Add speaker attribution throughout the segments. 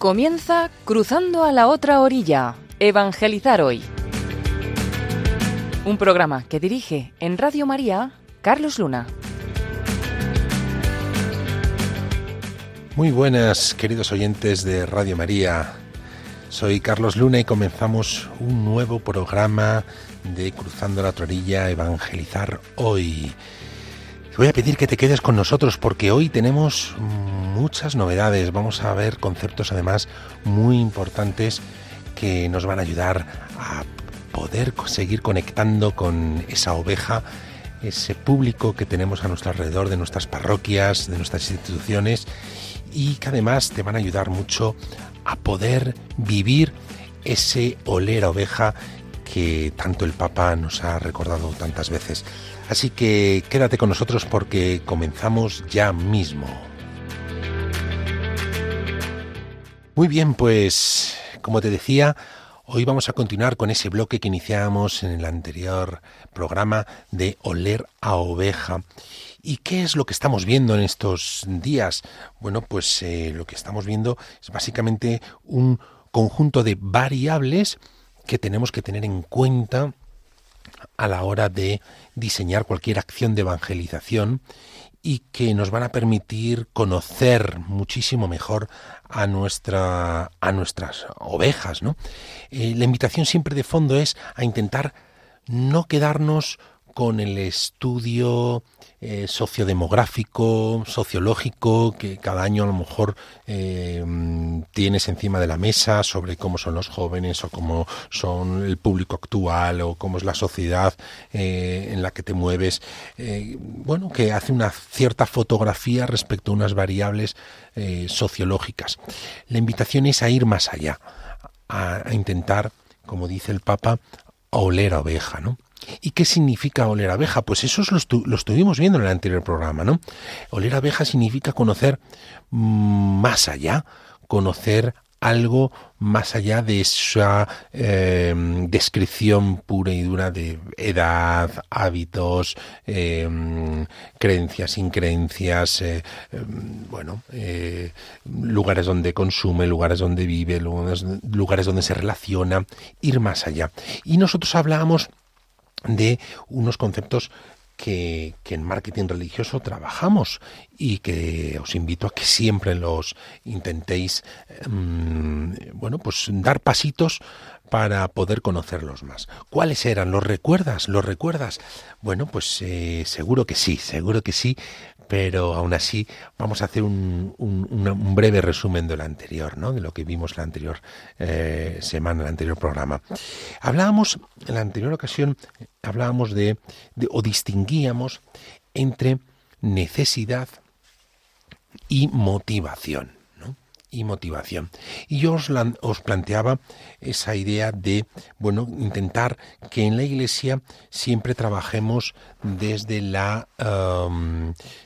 Speaker 1: Comienza Cruzando a la otra orilla, Evangelizar hoy. Un programa que dirige en Radio María Carlos Luna.
Speaker 2: Muy buenas, queridos oyentes de Radio María. Soy Carlos Luna y comenzamos un nuevo programa de Cruzando la Orilla, Evangelizar hoy. Te voy a pedir que te quedes con nosotros porque hoy tenemos muchas novedades. Vamos a ver conceptos además muy importantes que nos van a ayudar a poder seguir conectando con esa oveja, ese público que tenemos a nuestro alrededor de nuestras parroquias, de nuestras instituciones y que además te van a ayudar mucho a poder vivir ese oler a oveja que tanto el Papa nos ha recordado tantas veces. Así que quédate con nosotros porque comenzamos ya mismo. Muy bien, pues como te decía, hoy vamos a continuar con ese bloque que iniciamos en el anterior programa de oler a oveja. ¿Y qué es lo que estamos viendo en estos días? Bueno, pues eh, lo que estamos viendo es básicamente un conjunto de variables que tenemos que tener en cuenta a la hora de diseñar cualquier acción de evangelización y que nos van a permitir conocer muchísimo mejor a nuestra a nuestras ovejas, ¿no? Eh, la invitación siempre de fondo es a intentar no quedarnos con el estudio eh, sociodemográfico, sociológico, que cada año a lo mejor eh, tienes encima de la mesa sobre cómo son los jóvenes o cómo son el público actual o cómo es la sociedad eh, en la que te mueves. bueno, que hace una cierta fotografía respecto a unas variables sociológicas. La invitación es a ir más allá, a, intentar, como dice el Papa, a oler a oveja, ¿no? ¿Y qué significa oler abeja? Pues eso lo, estuvimos viendo en el anterior programa, ¿no? Oler abeja significa conocer más allá, conocer algo más allá de esa eh, descripción pura y dura de edad, hábitos, eh, creencias, increencias, eh, bueno, lugares donde consume, lugares donde vive, lugares donde se relaciona, ir más allá. Y nosotros hablábamos de unos conceptos que, en marketing religioso trabajamos y que os invito a que siempre los intentéis, mm, bueno, pues dar pasitos para poder conocerlos más. ¿Cuáles eran? ¿Los recuerdas? ¿Los recuerdas? Bueno, pues eh, seguro que sí, seguro que sí, pero aún así vamos a hacer un, breve resumen de lo anterior, ¿no? de lo que vimos la anterior eh, semana, el anterior programa. Hablábamos, en la anterior ocasión, hablábamos de, o distinguíamos entre necesidad y motivación y motivación. Y yo os, os, planteaba esa idea de, bueno, intentar que en la Iglesia siempre trabajemos desde la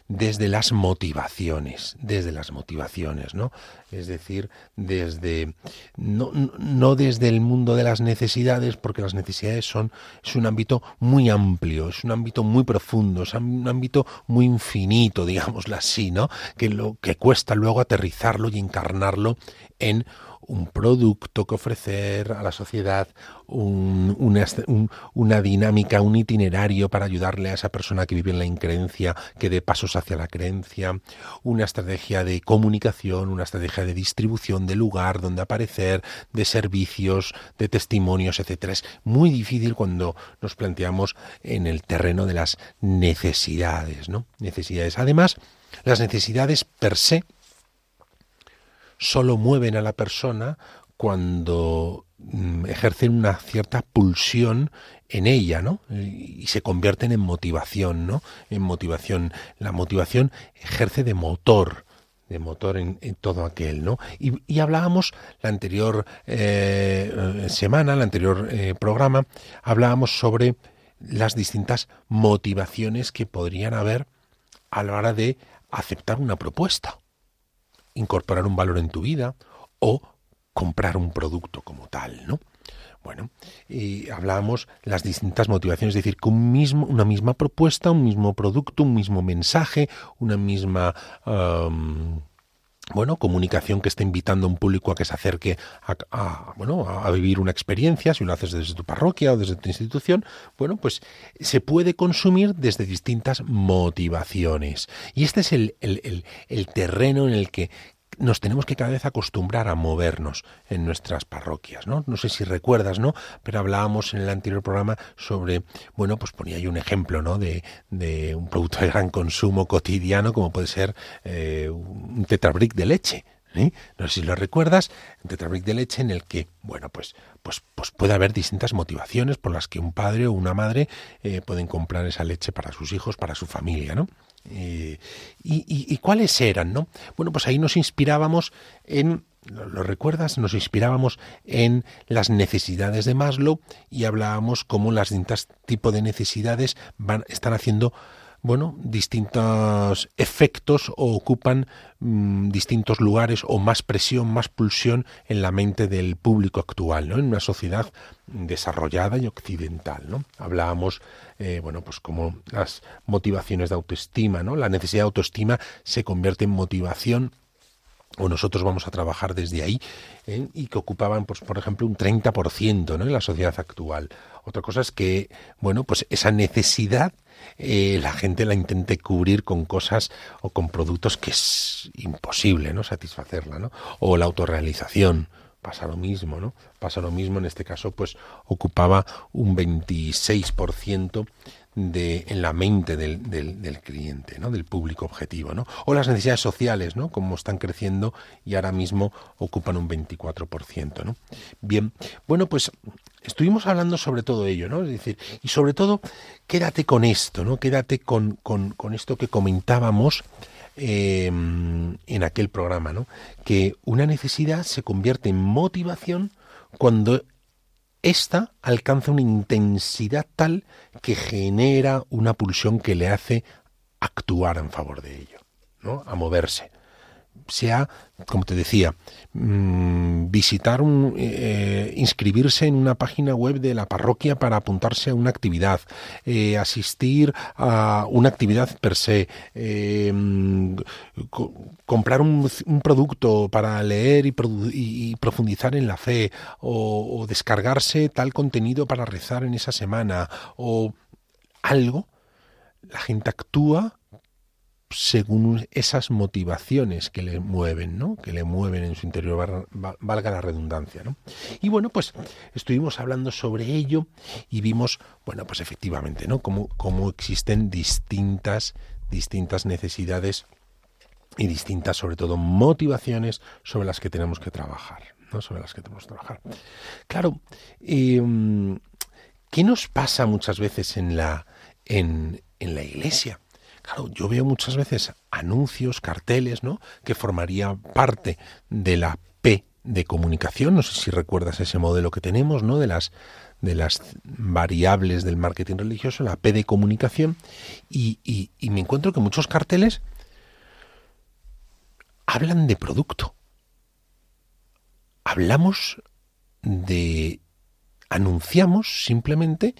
Speaker 2: desde las motivaciones, desde las motivaciones, ¿no? Es decir, desde no, no desde el mundo de las necesidades, porque las necesidades son es un ámbito muy amplio, es un ámbito muy profundo, es un ámbito muy infinito, digámoslo así, ¿no? Que lo que cuesta luego aterrizarlo y encarnarlo en un producto que ofrecer a la sociedad, una, dinámica, un itinerario para ayudarle a esa persona que vive en la increencia, que dé pasos hacia la creencia, una estrategia de comunicación, una estrategia de distribución de lugar donde aparecer, de servicios, de testimonios, etcétera. Es muy difícil cuando nos planteamos en el terreno de las necesidades, ¿no? Necesidades. Además, las necesidades per se solo mueven a la persona cuando mm, ejercen una cierta pulsión en ella, ¿no? Y se convierten en motivación, ¿no? En motivación. La motivación ejerce de motor, de motor en, todo aquel, ¿no? Y, hablábamos la anterior eh, semana, el anterior eh, programa, hablábamos sobre las distintas motivaciones que podrían haber a la hora de aceptar una propuesta incorporar un valor en tu vida o comprar un producto como tal, ¿no? Bueno, y hablábamos las distintas motivaciones, es decir, que mismo, una misma propuesta, un mismo producto, un mismo mensaje, una misma bueno, comunicación que está invitando a un público a que se acerque a, bueno, a vivir una experiencia, si lo haces desde tu parroquia o desde tu institución, bueno, pues se puede consumir desde distintas motivaciones. Y este es el, el, el terreno en el que nos tenemos que cada vez acostumbrar a movernos en nuestras parroquias, ¿no? No sé si recuerdas, ¿no? Pero hablábamos en el anterior programa sobre, bueno, pues ponía yo un ejemplo, ¿no? De, de un producto de gran consumo cotidiano como puede ser eh, un tetrabric de leche. ¿Eh? No sé si lo recuerdas, un tetrabric de leche en el que, bueno, pues, pues, pues puede haber distintas motivaciones por las que un padre o una madre eh, pueden comprar esa leche para sus hijos, para su familia, ¿no? Eh, y, cuáles eran? ¿no? Bueno, pues ahí nos inspirábamos en, ¿lo, recuerdas? Nos inspirábamos en las necesidades de Maslow y hablábamos cómo las distintas tipos de necesidades van, están haciendo bueno, distintos efectos o ocupan mm, distintos lugares o más presión, más pulsión en la mente del público actual, ¿no? En una sociedad desarrollada y occidental, ¿no? Hablábamos, eh, bueno, pues como las motivaciones de autoestima, ¿no? La necesidad de autoestima se convierte en motivación o nosotros vamos a trabajar desde ahí, ¿eh? y que ocupaban, pues, por ejemplo, un 30% ¿no? en la sociedad actual. Otra cosa es que, bueno, pues esa necesidad eh, la gente la intente cubrir con cosas o con productos que es imposible no satisfacerla, ¿no? O la autorrealización, pasa lo mismo, ¿no? Pasa lo mismo, en este caso, pues ocupaba un 26% en la mente del, del, del, cliente, ¿no? del público objetivo. ¿no? O las necesidades sociales, ¿no? como están creciendo y ahora mismo ocupan un 24%. ¿no? Bien, bueno, pues estuvimos hablando sobre todo ello, ¿no? Es decir, y sobre todo, quédate con esto, ¿no? Quédate con, con, con esto que comentábamos eh, en aquel programa, ¿no? Que una necesidad se convierte en motivación cuando esta alcanza una intensidad tal que genera una pulsión que le hace actuar en favor de ello, ¿no? A moverse sea, como te decía, mm, visitar un, eh, inscribirse en una página web de la parroquia para apuntarse a una actividad, eh, asistir a una actividad per se, eh, comprar un, producto para leer y, profundizar en la fe, o descargarse tal contenido para rezar en esa semana, o algo, la gente actúa según esas motivaciones que le mueven, ¿no? Que le mueven en su interior, valga la redundancia, ¿no? Y bueno, pues estuvimos hablando sobre ello y vimos, bueno, pues efectivamente, ¿no? Cómo, cómo existen distintas, distintas necesidades y distintas, sobre todo, motivaciones sobre las que tenemos que trabajar, ¿no? Sobre las que tenemos que trabajar. Claro, em, ¿qué nos pasa muchas veces en la, en, en la iglesia? Claro, yo veo muchas veces anuncios, carteles, ¿no? Que formaría parte de la P de comunicación. No sé si recuerdas ese modelo que tenemos, ¿no? De las de las variables del marketing religioso, la P de comunicación, y, y me encuentro que muchos carteles hablan de producto. Hablamos de anunciamos simplemente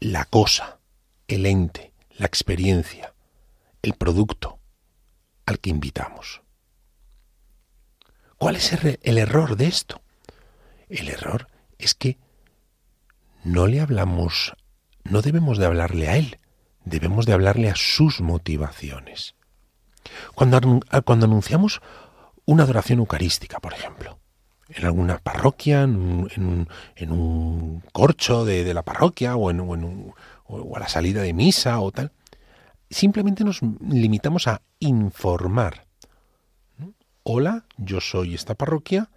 Speaker 2: la cosa, el ente la experiencia, el producto al que invitamos. ¿Cuál es el error de esto? El error es que no le hablamos, no debemos de hablarle a él, debemos de hablarle a sus motivaciones. Cuando, cuando anunciamos una adoración eucarística, por ejemplo, en alguna parroquia, en un, en un, corcho de, la parroquia o en, un, o a la salida de misa o tal. Simplemente nos limitamos a informar. Hola, yo soy esta parroquia,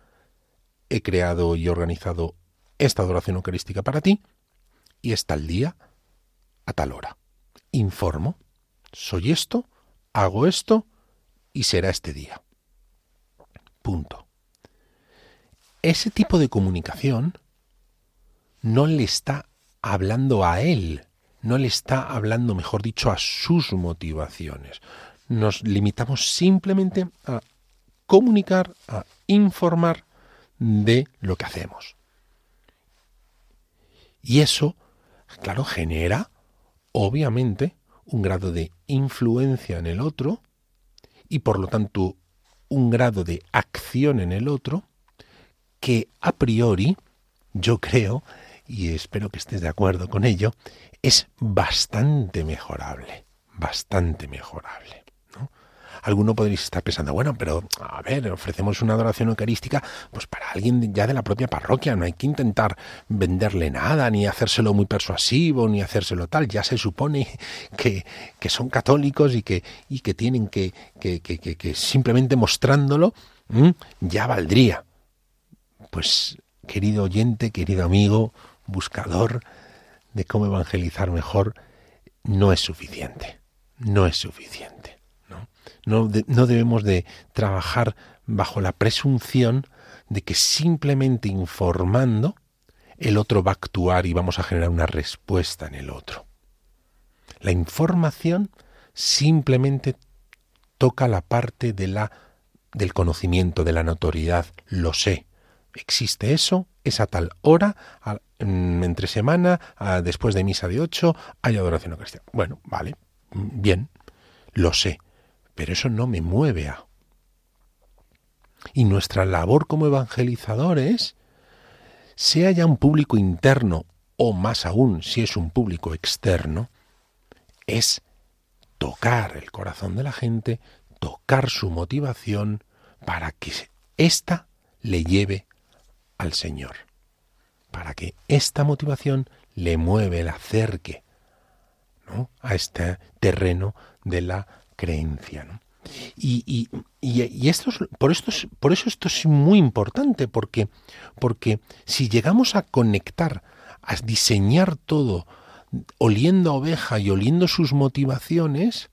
Speaker 2: he creado y organizado esta adoración eucarística para ti y está el día a tal hora. Informo, soy esto, hago esto y será este día. Punto. Ese tipo de comunicación no le está hablando a él, no le está hablando, mejor dicho, a sus motivaciones. Nos limitamos simplemente a comunicar, a informar de lo que hacemos. Y eso, claro, genera, obviamente, un grado de influencia en el otro y por lo tanto un grado de acción en el otro que a priori yo creo, y espero que estés de acuerdo con ello, es bastante mejorable, bastante mejorable. Alguno podréis estar pensando, bueno, pero a ver, ofrecemos una adoración eucarística pues para alguien ya de la propia parroquia, no hay que intentar venderle nada, ni hacérselo muy persuasivo, ni hacérselo tal, ya se supone que, que son católicos y que, y que tienen que, que, que simplemente mostrándolo ya valdría. Pues, querido oyente, querido amigo, buscador de cómo evangelizar mejor, no es suficiente. No es suficiente. No, debemos de trabajar bajo la presunción de que simplemente informando el otro va a actuar y vamos a generar una respuesta en el otro. La información simplemente toca la parte de la del conocimiento, de la notoriedad, lo sé. Existe eso, es a tal hora, entre semana, después de misa de ocho, hay adoración cristiana. Bueno, vale, bien, lo sé pero eso no me mueve a. Y nuestra labor como evangelizadores, sea ya un público interno o más aún si es un público externo, es tocar el corazón de la gente, tocar su motivación para que ésta le lleve al Señor, para que esta motivación le mueve, le acerque a este terreno de la creencia. Y, y, esto por, esto por eso esto es muy importante, porque, porque si llegamos a conectar, a diseñar todo, oliendo a oveja y oliendo sus motivaciones,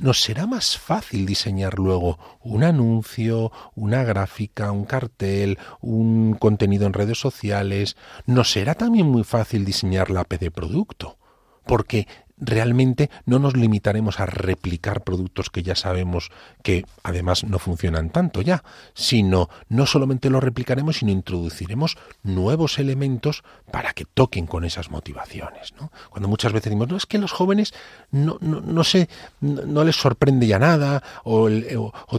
Speaker 2: nos será más fácil diseñar luego un anuncio, una gráfica, un cartel, un contenido en redes sociales. Nos será también muy fácil diseñar la API de producto, porque realmente no nos limitaremos a replicar productos que ya sabemos que además no funcionan tanto ya, sino no solamente lo replicaremos, sino introduciremos nuevos elementos para que toquen con esas motivaciones. Cuando muchas veces decimos, no, es que los jóvenes no, no, no, sé, no, les sorprende ya nada, o,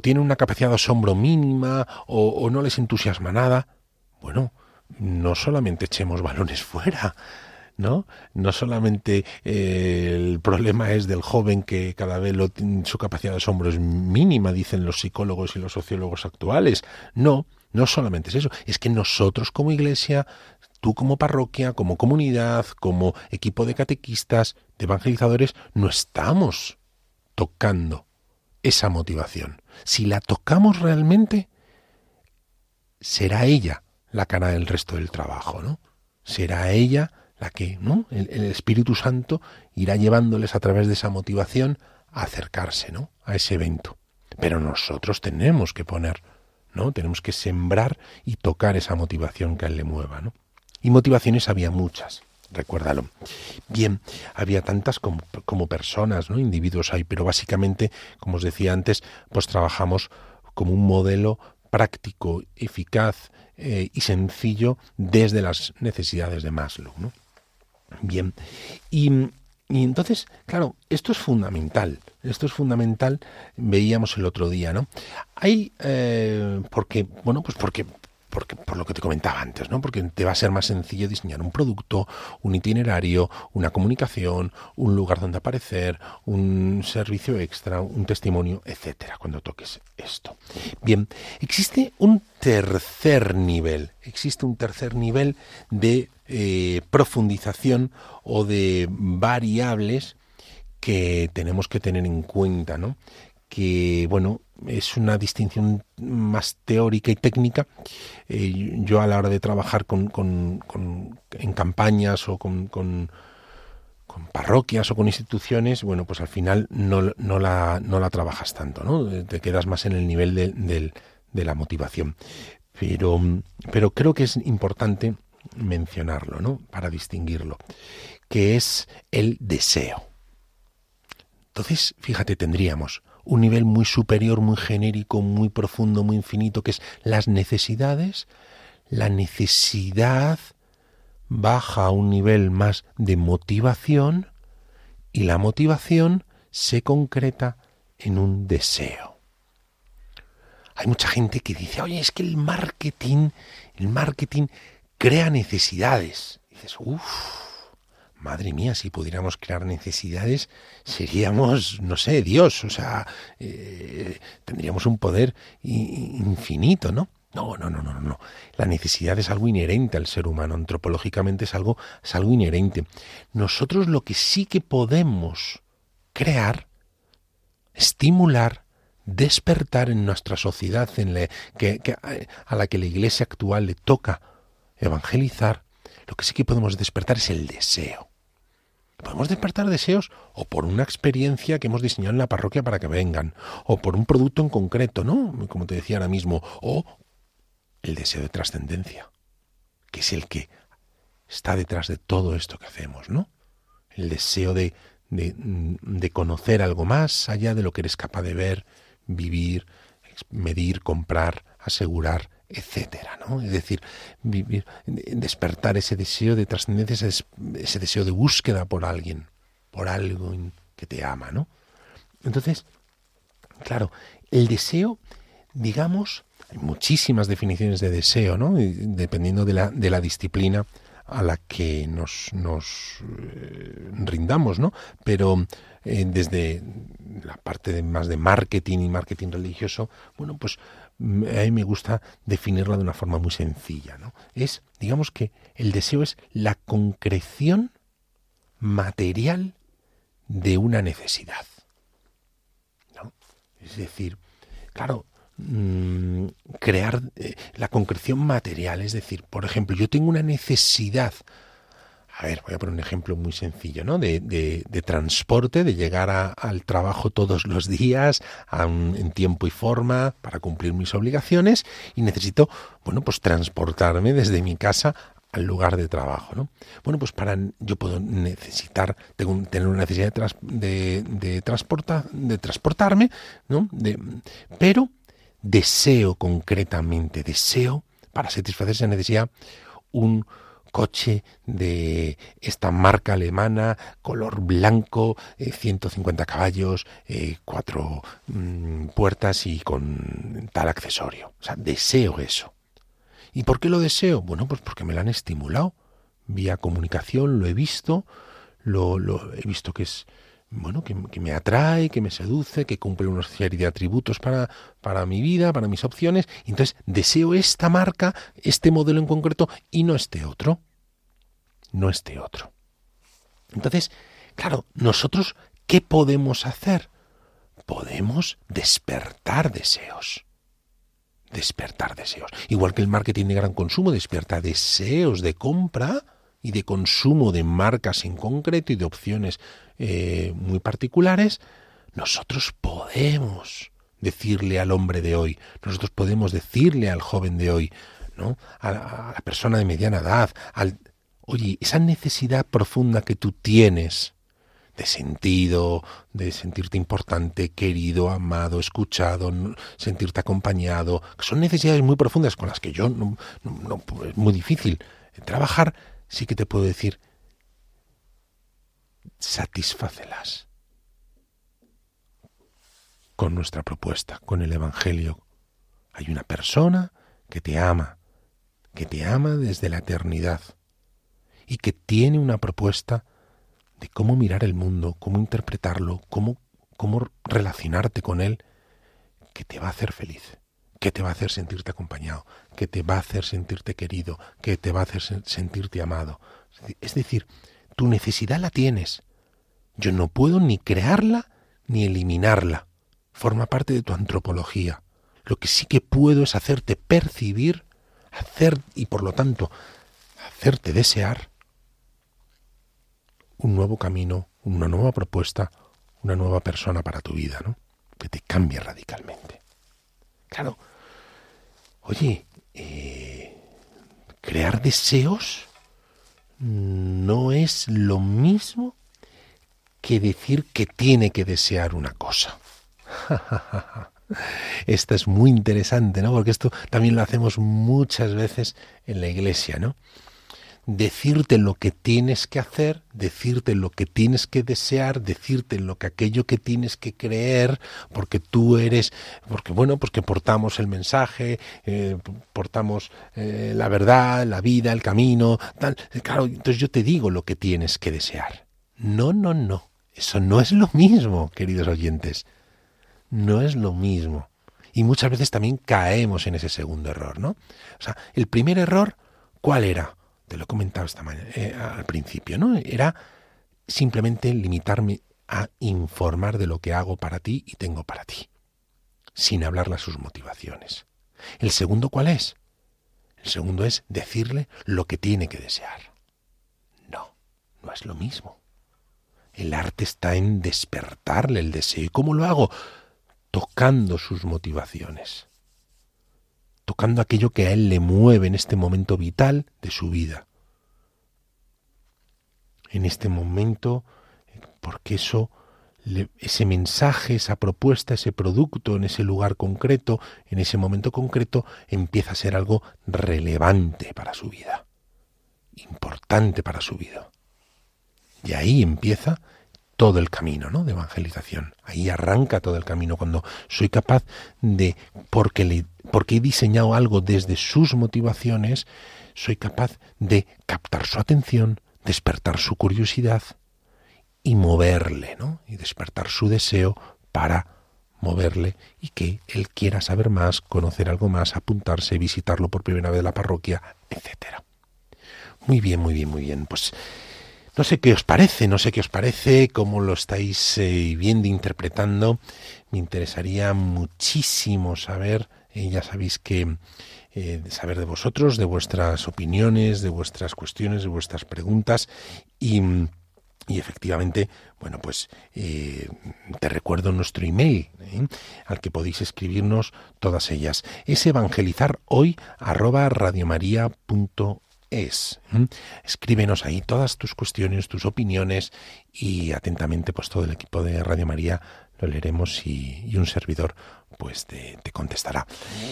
Speaker 2: tienen una capacidad de asombro mínima, o no les entusiasma nada. Bueno, no solamente echemos balones fuera, ¿no? No solamente eh, el problema es del joven que cada vez su capacidad de asombro es mínima, dicen los psicólogos y los sociólogos actuales. No, no solamente es eso, es que nosotros como iglesia, tú como parroquia, como comunidad, como equipo de catequistas, de evangelizadores, no estamos tocando esa motivación. Si la tocamos realmente, será ella la cara del resto del trabajo, ¿no? Será ella la que ¿no? el, Espíritu Santo irá llevándoles a través de esa motivación a acercarse ¿no? a ese evento. Pero nosotros tenemos que poner, ¿no? Tenemos que sembrar y tocar esa motivación que a él le mueva, ¿no? Y motivaciones había muchas, recuérdalo. Bien, había tantas como, como personas, ¿no? Individuos hay, pero básicamente, como os decía antes, pues trabajamos como un modelo práctico, eficaz eh, y sencillo desde las necesidades de Maslow, ¿no? Bien, y, entonces, claro, esto es fundamental. Esto es fundamental, veíamos el otro día, ¿no? Hay, eh, porque, bueno, pues porque porque, por lo que te comentaba antes, ¿no? Porque te va a ser más sencillo diseñar un producto, un itinerario, una comunicación, un lugar donde aparecer, un servicio extra, un testimonio, etcétera, cuando toques esto. Bien, existe un tercer nivel, existe un tercer nivel de eh, profundización o de variables que tenemos que tener en cuenta, ¿no? Que, bueno, es una distinción más teórica y técnica. Eh, yo a la hora de trabajar con, en campañas o con, con, parroquias o con instituciones, bueno, pues al final no, no, la, no la trabajas tanto, ¿no? Te quedas más en el nivel de, de la motivación. Pero, pero creo que es importante mencionarlo, ¿no? Para distinguirlo, que es el deseo. Entonces, fíjate, tendríamos un nivel muy superior, muy genérico, muy profundo, muy infinito, que es las necesidades. La necesidad baja a un nivel más de motivación y la motivación se concreta en un deseo. hay mucha gente que dice, oye, es que el marketing, el marketing crea necesidades. Dices, uff, madre mía, si pudiéramos crear necesidades, seríamos, no sé, Dios, o sea, eh, tendríamos un poder infinito, ¿no? No, no, no, no, no. La necesidad es algo inherente al ser humano. Antropológicamente es algo, es algo inherente. Nosotros lo que sí que podemos crear, estimular, despertar en nuestra sociedad, en que, a la que la iglesia actual le toca evangelizar, lo que sí que podemos despertar es el deseo. Podemos despertar deseos o por una experiencia que hemos diseñado en la parroquia para que vengan, o por un producto en concreto, ¿no? Como te decía ahora mismo, o el deseo de trascendencia, que es el que está detrás de todo esto que hacemos, ¿no? El deseo de, de, de conocer algo más allá de lo que eres capaz de ver, vivir, medir, comprar, asegurar, etcétera, ¿no? Es decir, vivir, despertar ese deseo de trascendencia, ese, ese, deseo de búsqueda por alguien, por algo que te ama, ¿no? Entonces, claro, el deseo, digamos, hay muchísimas definiciones de deseo, ¿no? Dependiendo de la, disciplina a la que nos, eh, rindamos, ¿no? Pero eh, desde la parte de, más de marketing y marketing religioso, bueno, pues a mí me gusta definirla de una forma muy sencilla, ¿no? Es, digamos que el deseo es la concreción material de una necesidad. ¿no? Es decir, claro, Mm, crear eh, la concreción material. Es decir, por ejemplo, yo tengo una necesidad, a ver, voy a poner un ejemplo muy sencillo, ¿no? De, de, transporte, de llegar al trabajo todos los días, en tiempo y forma, para cumplir mis obligaciones, y necesito, bueno, pues transportarme desde mi casa al lugar de trabajo, ¿no? Bueno, pues para yo puedo necesitar, tengo, tener una necesidad de, de, transporta, de transportarme, ¿no? De, pero deseo concretamente, deseo para satisfacer esa necesidad un coche de esta marca alemana, color blanco, 150 eh, caballos, eh, cuatro mm, puertas y con tal accesorio. O sea, deseo eso. ¿Y por qué lo deseo? Bueno, pues porque me lo han estimulado. Vía comunicación lo he visto, lo, lo he visto que es bueno, que, me atrae, que me seduce, que cumple una serie de atributos para, para mi vida, para mis opciones. Entonces deseo esta marca, este modelo en concreto y no este otro. No este otro. Entonces, claro, nosotros, ¿qué podemos hacer? Podemos despertar deseos. Despertar deseos. Igual que el marketing de gran consumo despierta deseos de compra y de consumo de marcas en concreto y de opciones eh, muy particulares, nosotros podemos decirle al hombre de hoy, nosotros podemos decirle al joven de hoy, ¿no? a, la persona de mediana edad, al, oye, esa necesidad profunda que tú tienes de sentido, de sentirte importante, querido, amado, escuchado, sentirte acompañado, son necesidades muy profundas con las que yo no, no es muy difícil trabajar, sí que te puedo decir, satisfácelas con nuestra propuesta, con el Evangelio. Hay una persona que te ama, que te ama desde la eternidad y que tiene una propuesta de cómo mirar el mundo, cómo interpretarlo, cómo, cómo relacionarte con él, que te va a hacer feliz, que te va a hacer sentirte acompañado, que te va a hacer sentirte querido, que te va a hacer sentirte amado. Es decir, tu necesidad la tienes, yo no puedo ni crearla ni eliminarla. Forma parte de tu antropología. Lo que sí que puedo es hacerte percibir, hacer y por lo tanto hacerte desear un nuevo camino, una nueva propuesta, una nueva persona para tu vida, ¿no? Que te cambie radicalmente. Claro, oye, eh, crear deseos no es lo mismo que decir que tiene que desear una cosa. Esta es muy interesante, ¿no? Porque esto también lo hacemos muchas veces en la iglesia, ¿no? decirte lo que tienes que hacer, decirte lo que tienes que desear, decirte lo que aquello que tienes que creer, porque tú eres, porque bueno, pues que portamos el mensaje, eh, portamos eh, la verdad, la vida, el camino, tal. Claro, entonces yo te digo lo que tienes que desear. No, no, no. Eso no es lo mismo, queridos oyentes. No es lo mismo. Y muchas veces también caemos en ese segundo error, ¿no? O sea, el primer error, ¿cuál era? Te lo he comentado esta mañana, eh, al principio, ¿no? Era simplemente limitarme a informar de lo que hago para ti y tengo para ti, sin hablarle a sus motivaciones. ¿El segundo cuál es? El segundo es decirle lo que tiene que desear. No, no es lo mismo. El arte está en despertarle el deseo. ¿Y cómo lo hago? Tocando sus motivaciones. Tocando aquello que a él le mueve en este momento vital de su vida. En este momento, porque eso, ese mensaje, esa propuesta, ese producto en ese lugar concreto, en ese momento concreto, empieza a ser algo relevante para su vida. Importante para su vida. Y ahí empieza todo el camino ¿no? de evangelización. Ahí arranca todo el camino cuando soy capaz de, porque, le, porque he diseñado algo desde sus motivaciones, soy capaz de captar su atención, despertar su curiosidad y moverle, ¿no? Y despertar su deseo para moverle y que él quiera saber más, conocer algo más, apuntarse, visitarlo por primera vez la parroquia, etcétera. Muy bien, muy bien, muy bien. Pues no sé qué os parece, no sé qué os parece, cómo lo estáis eh, viendo, interpretando. Me interesaría muchísimo saber, eh, ya sabéis que eh, saber de vosotros, de vuestras opiniones, de vuestras cuestiones, de vuestras preguntas y, efectivamente, bueno, pues te recuerdo nuestro email al que podéis escribirnos todas ellas. Es evangelizar hoy es. Escríbenos ahí todas tus cuestiones, tus opiniones y atentamente pues todo el equipo de Radio María lo leeremos y, un servidor pues te, contestará.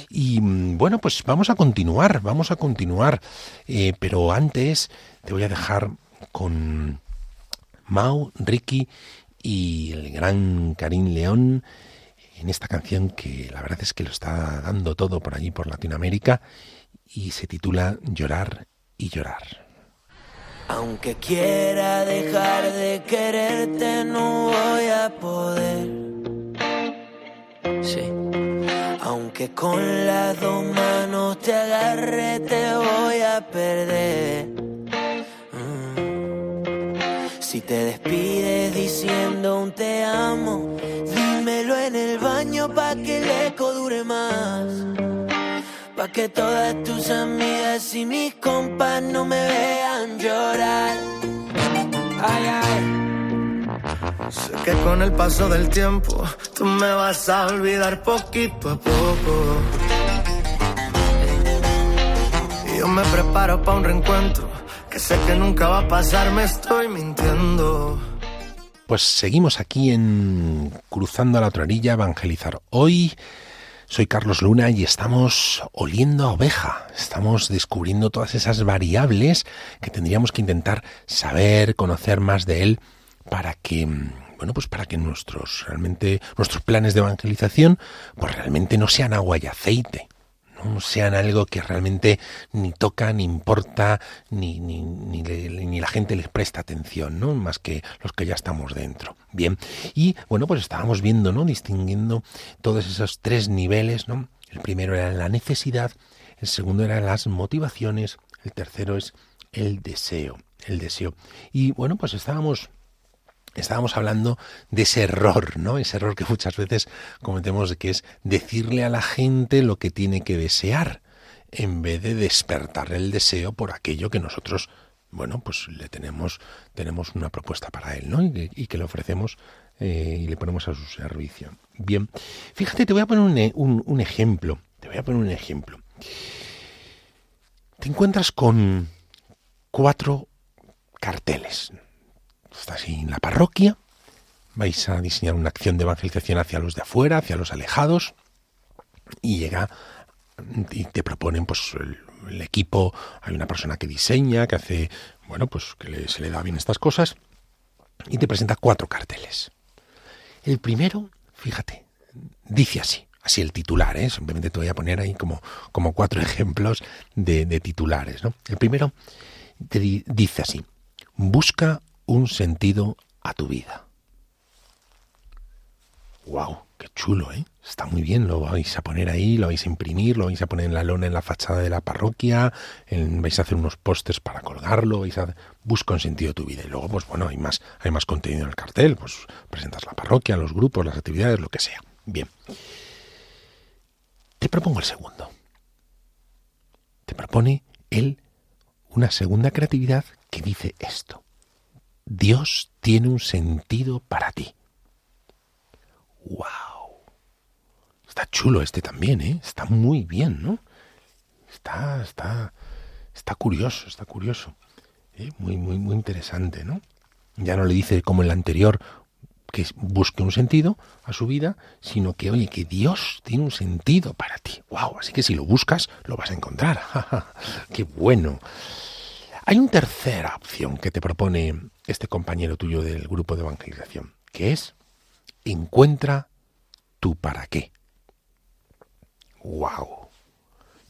Speaker 2: Y mm, bueno, pues vamos a continuar, vamos a continuar, eh, pero antes te voy a dejar con Mau, Ricky y el gran Karim León en esta canción que la verdad es que lo está dando todo por allí, por Latinoamérica, y se titula Llorar y llorar.
Speaker 3: Aunque quiera dejar de quererte, no voy a poder. Sí. Aunque con las dos manos te agarre, te voy a perder. Mm. Si te despides diciendo un te amo, dímelo en el baño pa' que el eco dure más Pa' que todas tus amigas y mis compas no me vean llorar. Ay, ay.
Speaker 4: Sé que con el paso del tiempo tú me vas a olvidar poquito a poco. Y yo me preparo para un reencuentro que sé que nunca va a pasar, me estoy mintiendo.
Speaker 2: Pues seguimos aquí en Cruzando a la otra orilla, evangelizar hoy soy Carlos Luna y estamos oliendo a oveja, estamos descubriendo todas esas variables que tendríamos que intentar saber, conocer más de él para que bueno, pues para que nuestros realmente nuestros planes de evangelización pues realmente no sean agua y aceite, no sean algo que realmente ni toca, ni importa, ni, ni, ni, la gente les presta atención, ¿no? Más que los que ya estamos dentro. Bien, y bueno, pues estábamos viendo, ¿no? Distinguiendo todos esos tres niveles, ¿no? El primero era la necesidad, el segundo era las motivaciones, el tercero es el deseo, el deseo. Y bueno, pues estábamos estábamos hablando de ese error, ¿no? Ese error que muchas veces cometemos, que es decirle a la gente lo que tiene que desear, en vez de despertar el deseo por aquello que nosotros, bueno, pues le tenemos, tenemos una propuesta para él, ¿no? Y, que le ofrecemos eh, y le ponemos a su servicio. Bien, fíjate, te voy a poner un, un ejemplo. Te voy a poner un ejemplo. Te encuentras con cuatro carteles, estás en la parroquia, vais a diseñar una acción de evangelización hacia los de afuera, hacia los alejados, y llega y te proponen pues el equipo, hay una persona que diseña, que hace, bueno, pues que se le da bien estas cosas, y te presenta cuatro carteles. El primero, fíjate, dice así, así el titular, ¿eh? simplemente te voy a poner ahí como, como cuatro ejemplos de, de titulares. ¿no? El primero te dice así, busca un sentido a tu vida. ¡Wow! ¡Qué chulo, eh! Está muy bien, lo vais a poner ahí, lo vais a imprimir, lo vais a poner en la lona en la fachada de la parroquia, vais a hacer unos pósters para colgarlo, vais a busca un sentido tu vida. Y luego, pues bueno, hay más, hay más contenido en el cartel, pues presentas la parroquia, los grupos, las actividades, lo que sea. Bien. Te propongo el segundo. Te propone él una segunda creatividad que dice esto. Dios tiene un sentido para ti. ¡Wow! Está chulo este también, ¿eh? Está muy bien, ¿no? Está, está, está curioso, está curioso. ¿eh? Muy, muy, muy interesante, ¿no? Ya no le dice como el anterior que busque un sentido a su vida, sino que, oye, que Dios tiene un sentido para ti. ¡Wow! Así que si lo buscas, lo vas a encontrar. ¡Qué bueno! Hay una tercera opción que te propone este compañero tuyo del grupo de evangelización, que es encuentra tu para qué. ¡Wow!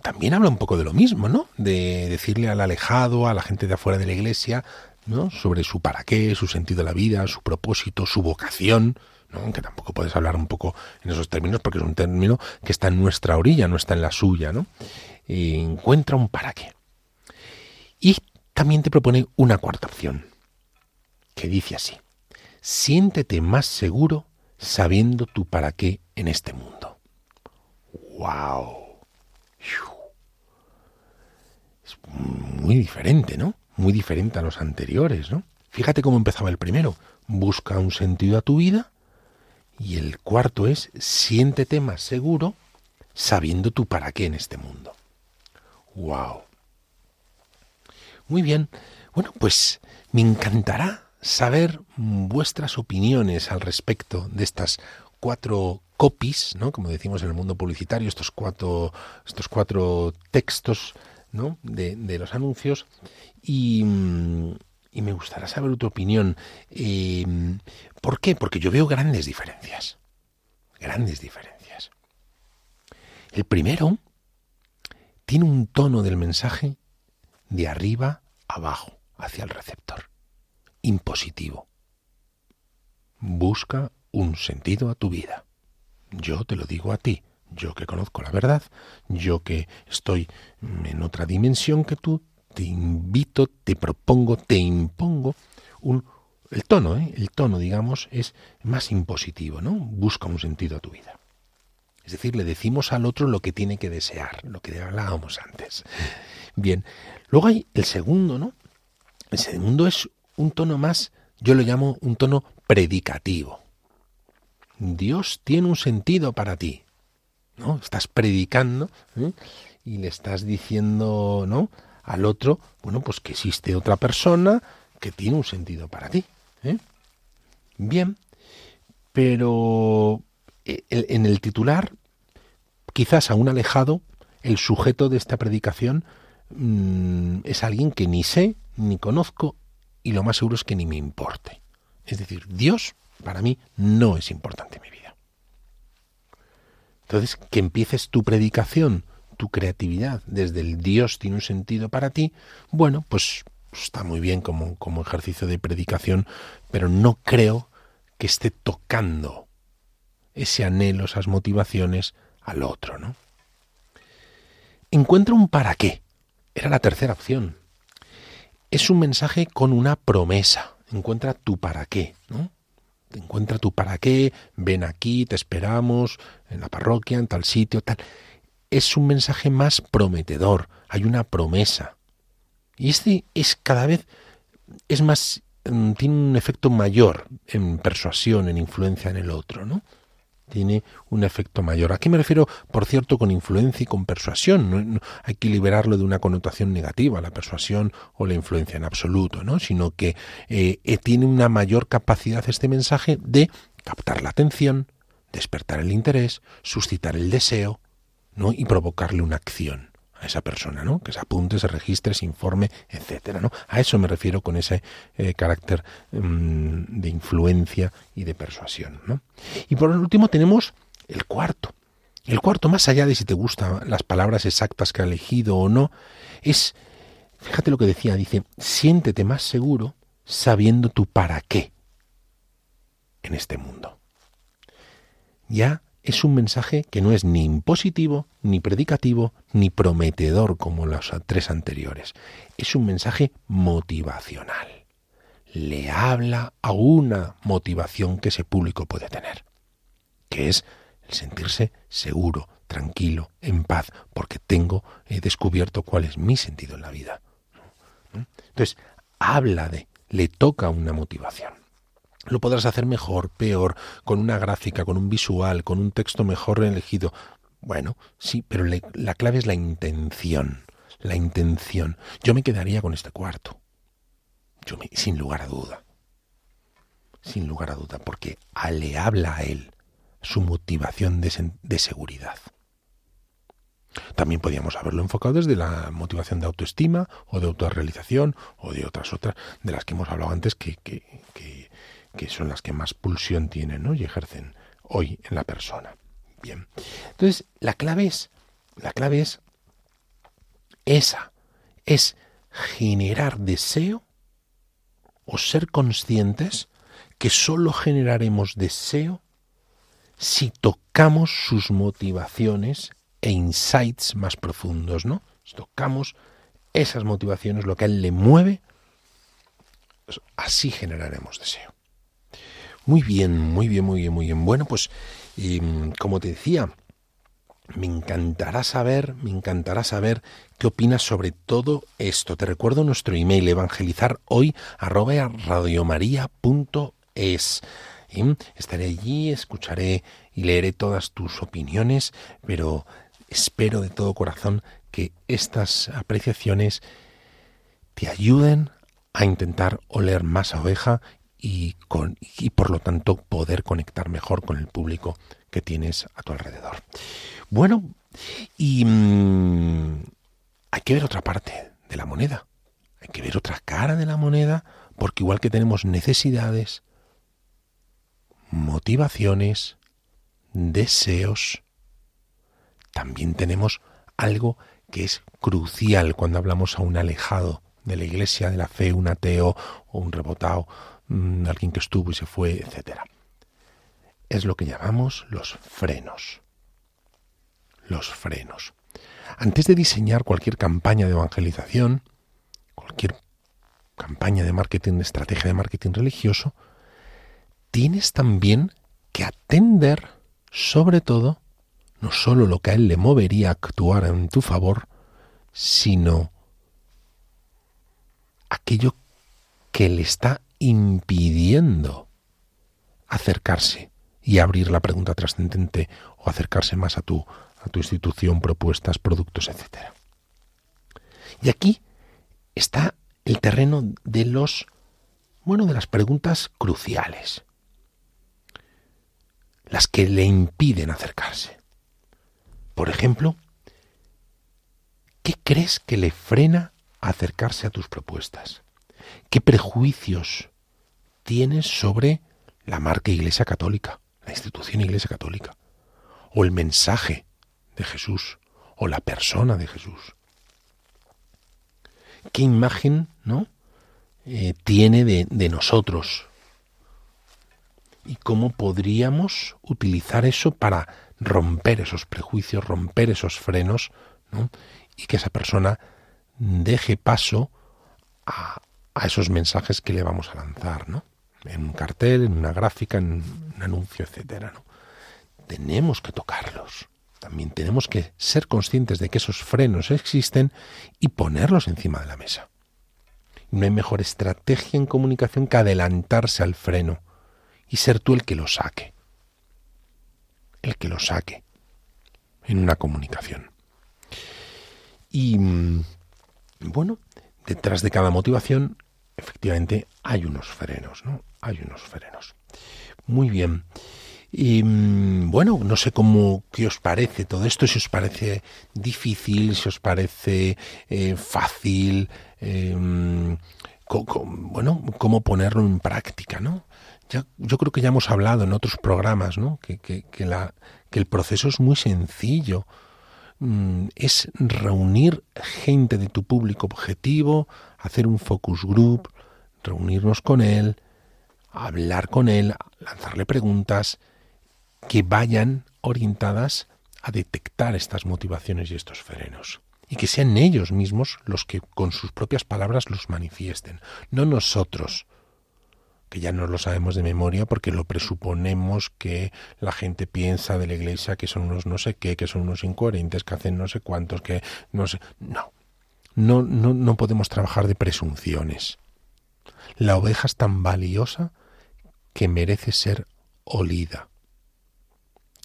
Speaker 2: También habla un poco de lo mismo, ¿no? De decirle al alejado, a la gente de afuera de la iglesia, ¿no? Sobre su para qué, su sentido de la vida, su propósito, su vocación, ¿no? Aunque tampoco puedes hablar un poco en esos términos porque es un término que está en nuestra orilla, no está en la suya, ¿no? encuentra un para qué. Y también te propone una cuarta opción, que dice así, siéntete más seguro sabiendo tu para qué en este mundo. ¡Wow! Es muy diferente, ¿no? Muy diferente a los anteriores, ¿no? Fíjate cómo empezaba el primero. Busca un sentido a tu vida. Y el cuarto es siéntete más seguro sabiendo tu para qué en este mundo. ¡Wow! Muy bien. Bueno, pues me encantará saber vuestras opiniones al respecto de estas cuatro copies, ¿no? Como decimos en el mundo publicitario, estos cuatro, estos cuatro textos, ¿no? De, los anuncios y, me gustará saber tu opinión. Em, ¿Por qué? Porque yo veo grandes diferencias, grandes diferencias. El primero tiene un tono del mensaje de arriba abajo, hacia el receptor impositivo. Busca un sentido a tu vida. Yo te lo digo a ti, yo que conozco la verdad, yo que estoy en otra dimensión que tú, te invito, te propongo, te impongo un el tono, ¿eh? el tono, digamos, es más impositivo, ¿no? Busca un sentido a tu vida. Es decir, le decimos al otro lo que tiene que desear, lo que hablábamos antes. Bien, luego hay el segundo, ¿no? El segundo es un tono más, yo lo llamo un tono predicativo. Dios tiene un sentido para ti. ¿no? Estás predicando ¿eh? y le estás diciendo ¿no? al otro, bueno, pues que existe otra persona que tiene un sentido para ti. ¿eh? Bien, pero eh, en el titular, quizás aún alejado, el sujeto de esta predicación mm, es alguien que ni sé, ni conozco y lo más seguro es que ni me importe. Es decir, Dios para mí no es importante en mi vida. Entonces, que empieces tu predicación, tu creatividad desde el Dios tiene un sentido para ti, bueno, pues está muy bien como, como ejercicio de predicación, pero no creo que esté tocando ese anhelo, esas motivaciones al otro, ¿no? Encuentra un para qué. Era la tercera opción es un mensaje con una promesa. Encuentra tu para qué, ¿no? Encuentra tu para qué, ven aquí, te esperamos, en la parroquia, en tal sitio, tal. Es un mensaje más prometedor, hay una promesa. Y este es cada vez, es más, mm, tiene un efecto mayor en persuasión, en influencia en el otro, ¿no? Tiene un efecto mayor. ¿A qué me refiero, por cierto, con influencia y con persuasión? Hay que liberarlo de una connotación negativa, la persuasión o la influencia en absoluto, ¿no? sino que eh, eh, tiene una mayor capacidad este mensaje de captar la atención, despertar el interés, suscitar el deseo y provocarle una acción a esa persona, ¿no? Que se apunte, se registre, se informe, etcétera, ¿no? A eso me refiero con ese eh, carácter mm, de influencia y de persuasión, ¿no? Y por último tenemos el cuarto. El cuarto, más allá de si te gustan las palabras exactas que ha elegido o no, es, fíjate lo que decía, dice, siéntete más seguro sabiendo tu para qué en este mundo. Ya es un mensaje que no es ni impositivo, ni predicativo, ni prometedor como los tres anteriores. Es un mensaje motivacional. Le habla a una motivación que ese público puede tener, que es el sentirse seguro, tranquilo, en paz, porque tengo he descubierto cuál es mi sentido en la vida. Entonces, habla de, le toca una motivación. Lo podrás hacer mejor, peor, con una gráfica, con un visual, con un texto mejor elegido. Bueno, sí, pero la clave es la intención. La intención. Yo me quedaría con este cuarto. Yo me, sin lugar a duda. Sin lugar a duda, porque le habla a él su motivación de, de seguridad. También podríamos haberlo enfocado desde la motivación de autoestima o de autorrealización o de otras otras de las que hemos hablado antes que, que, que son las que más pulsión tienen ¿no? y ejercen hoy en la persona. Bien. Entonces, la clave es, la clave es esa, es generar deseo o ser conscientes que sólo generaremos deseo si tocamos sus motivaciones e insights más profundos, ¿no? Si tocamos esas motivaciones, lo que a él le mueve, pues así generaremos deseo. Muy bien, muy bien, muy bien, muy bien. Bueno, pues em, como te decía, me encantará saber, me encantará saber qué opinas sobre todo esto. Te recuerdo nuestro email evangelizar hoy Estaré allí, escucharé y leeré todas tus opiniones, pero espero de todo corazón que estas apreciaciones te ayuden a intentar oler más a oveja y, por lo tanto poder conectar mejor con el público que tienes a tu alrededor. Bueno, y mm, hay que ver otra parte de la moneda, hay que ver otra cara de la moneda, porque igual que tenemos necesidades, motivaciones, deseos, también tenemos algo que es crucial cuando hablamos a un alejado de la iglesia, de la fe, un ateo o un rebotado Mm, alguien que estuvo y se fue, etc. Es lo que llamamos los frenos. Los frenos. Antes de diseñar cualquier campaña de evangelización, cualquier campaña de marketing, estrategia de marketing religioso, tienes también que atender, sobre todo, no solo lo que a él le movería a actuar en tu favor, sino aquello que le está impidiendo acercarse y abrir la pregunta trascendente o acercarse más a tu, a tu institución, propuestas, productos, etc. Y aquí está el terreno de los, bueno, de las preguntas cruciales, las que le impiden acercarse. Por ejemplo, ¿qué crees que le frena acercarse a tus propuestas? ¿Qué prejuicios tienes sobre la marca Iglesia Católica, la institución Iglesia Católica, o el mensaje de Jesús, o la persona de Jesús? ¿Qué imagen no eh, tiene de, de nosotros? ¿Y cómo podríamos utilizar eso para romper esos prejuicios, romper esos frenos, ¿no? y que esa persona deje paso a, a esos mensajes que le vamos a lanzar, ¿no? En un cartel, en una gráfica, en un anuncio, etcétera, ¿no? Tenemos que tocarlos. También tenemos que ser conscientes de que esos frenos existen y ponerlos encima de la mesa. No hay mejor estrategia en comunicación que adelantarse al freno y ser tú el que lo saque. El que lo saque en una comunicación. Y mm, bueno, detrás de cada motivación efectivamente hay unos frenos, ¿no? Hay unos frenos. Muy bien. Y mm, bueno, no sé cómo qué os parece todo esto, si os parece difícil, si os parece eh, fácil, em, bueno, cómo ponerlo en práctica, ¿no? Ya, yo creo que ya hemos hablado en otros programas, ¿no? Que, que, que, el proceso es muy sencillo. Mm, es reunir gente de tu público objetivo, hacer un focus group, reunirnos con él, hablar con él, lanzarle preguntas que vayan orientadas a detectar estas motivaciones y estos frenos. Y que sean ellos mismos los que con sus propias palabras los manifiesten, no nosotros, que ya no lo sabemos de memoria porque lo presuponemos que la gente piensa de la iglesia que son unos no sé qué, que son unos incoherentes, que hacen no sé cuántos, que no sé. No. No, no, no podemos trabajar de presunciones. La oveja es tan valiosa que merece ser olida,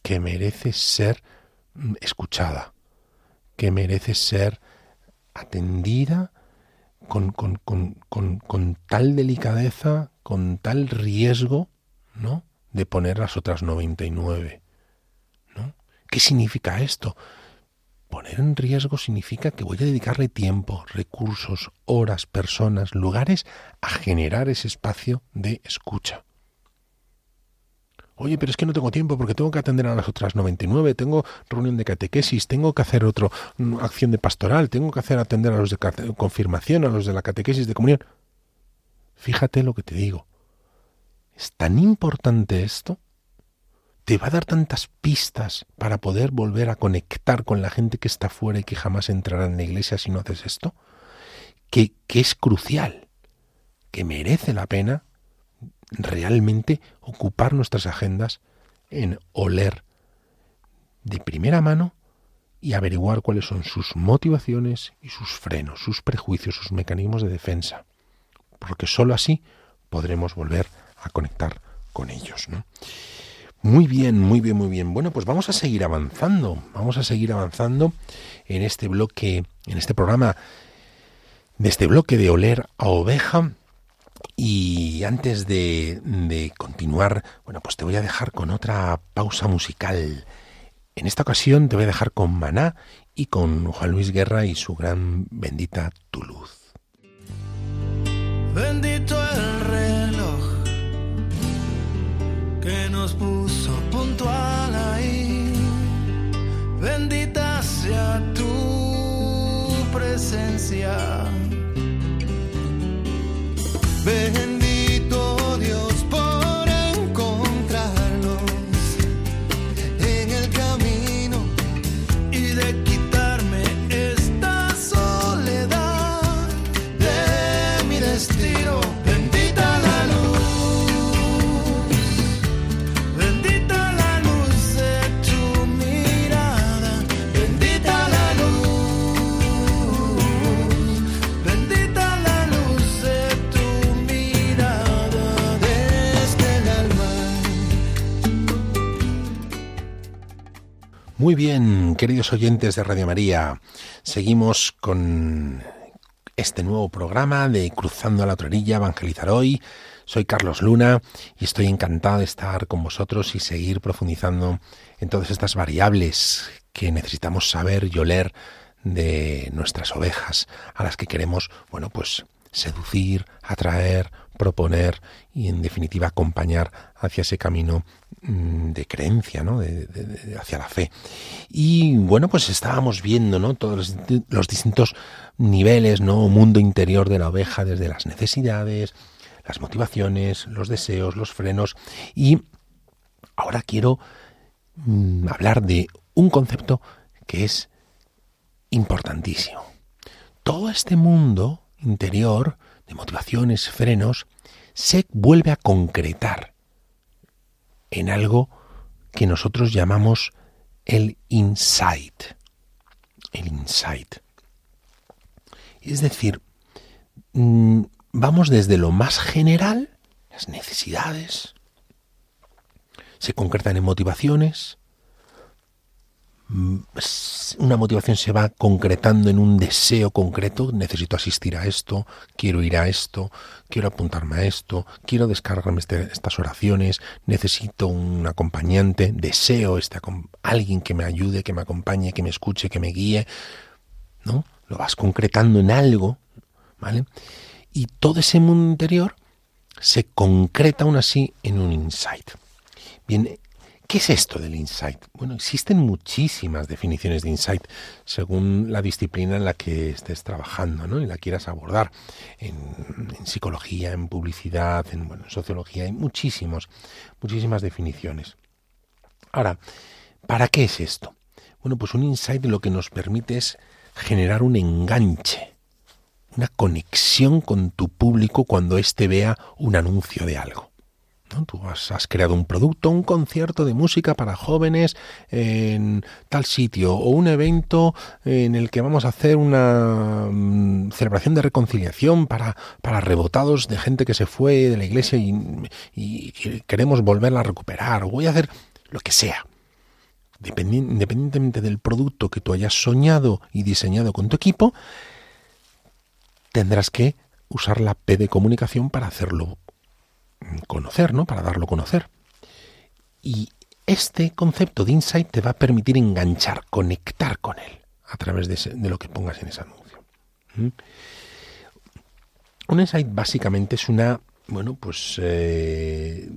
Speaker 2: que merece ser mm, escuchada, que merece ser atendida con, con, con, con, tal delicadeza, con tal riesgo, ¿no? De poner las otras 99. ¿no? ¿Qué significa esto? Poner en riesgo significa que voy a dedicarle tiempo, recursos, horas, personas, lugares a generar ese espacio de escucha. Oye, pero es que no tengo tiempo porque tengo que atender a las otras 99, tengo reunión de catequesis, tengo que hacer otra mm, acción de pastoral, tengo que hacer atender a los de confirmación, a los de la catequesis de comunión. Fíjate lo que te digo. Es tan importante esto, te va a dar tantas pistas para poder volver a conectar con la gente que está fuera y que jamás entrará en la iglesia si no haces esto, que, que es crucial, que merece la pena realmente ocupar nuestras agendas en oler de primera mano y averiguar cuáles son sus motivaciones y sus frenos, sus prejuicios, sus mecanismos de defensa, porque sólo así podremos volver a conectar con ellos. Muy bien, muy bien, muy bien. Bueno, pues vamos a seguir avanzando, vamos a seguir avanzando en este bloque, en este programa, de este bloque de oler a oveja y antes de, continuar, bueno, pues te voy a dejar con otra pausa musical. En esta ocasión te voy a dejar con Maná y con Juan Luis Guerra y su gran bendita tu luz.
Speaker 4: Bendito el reloj que nos puso puntual ahí. Bendita sea tu presencia Bendito
Speaker 2: Muy bien, queridos oyentes de Radio María, seguimos con este nuevo programa de Cruzando la otra Evangelizar Hoy. Soy Carlos Luna y estoy encantado de estar con vosotros y seguir profundizando en todas estas variables que necesitamos saber y oler de nuestras ovejas, a las que queremos, bueno, pues seducir, atraer, proponer y en definitiva acompañar hacia ese camino mm, de creencia, ¿no? De, hacia la fe. Y bueno, pues estábamos viendo, ¿no? Todos los, distintos niveles, ¿no? Mundo interior de la oveja, desde las necesidades, las motivaciones, los deseos, los frenos. Y ahora quiero mm, hablar de un concepto que es importantísimo. Todo este mundo interior de motivaciones, frenos, se vuelve a concretar en algo que nosotros llamamos el insight. El insight. Es decir, mm, vamos desde lo más general, las necesidades, se concretan en motivaciones, una motivación se va concretando en un deseo concreto, necesito asistir a esto, quiero ir a esto, quiero apuntarme a esto, quiero descargarme este, estas oraciones, necesito un acompañante, deseo este, alguien que me ayude, que me acompañe, que me escuche, que me guíe, ¿no? Lo vas concretando en algo, ¿vale? Y todo ese mundo interior se concreta aún así en un insight. Bien, ¿Qué es esto del insight? Bueno, existen muchísimas definiciones de insight según la disciplina en la que estés trabajando ¿no? y la quieras abordar. En, psicología, en publicidad, en, sociología, hay muchísimos, muchísimas definiciones. Ahora, ¿para qué es esto? Bueno, pues un insight lo que nos permite es generar un enganche, una conexión con tu público cuando éste vea un anuncio de algo. Tú has, creado un producto, un concierto de música para jóvenes en tal sitio o un evento en el que vamos a hacer una mm, celebración de reconciliación para, para rebotados de gente que se fue de la iglesia y, y queremos volverla a recuperar. O voy a hacer lo que sea. Independientemente del producto que tú hayas soñado y diseñado con tu equipo, tendrás que usar la P de comunicación para hacerlo conocer, ¿no? Para darlo a conocer. Y este concepto de insight te va a permitir enganchar, conectar con él a través de, lo que pongas en ese anuncio. ¿Mm? Un insight básicamente es una, bueno, pues eh,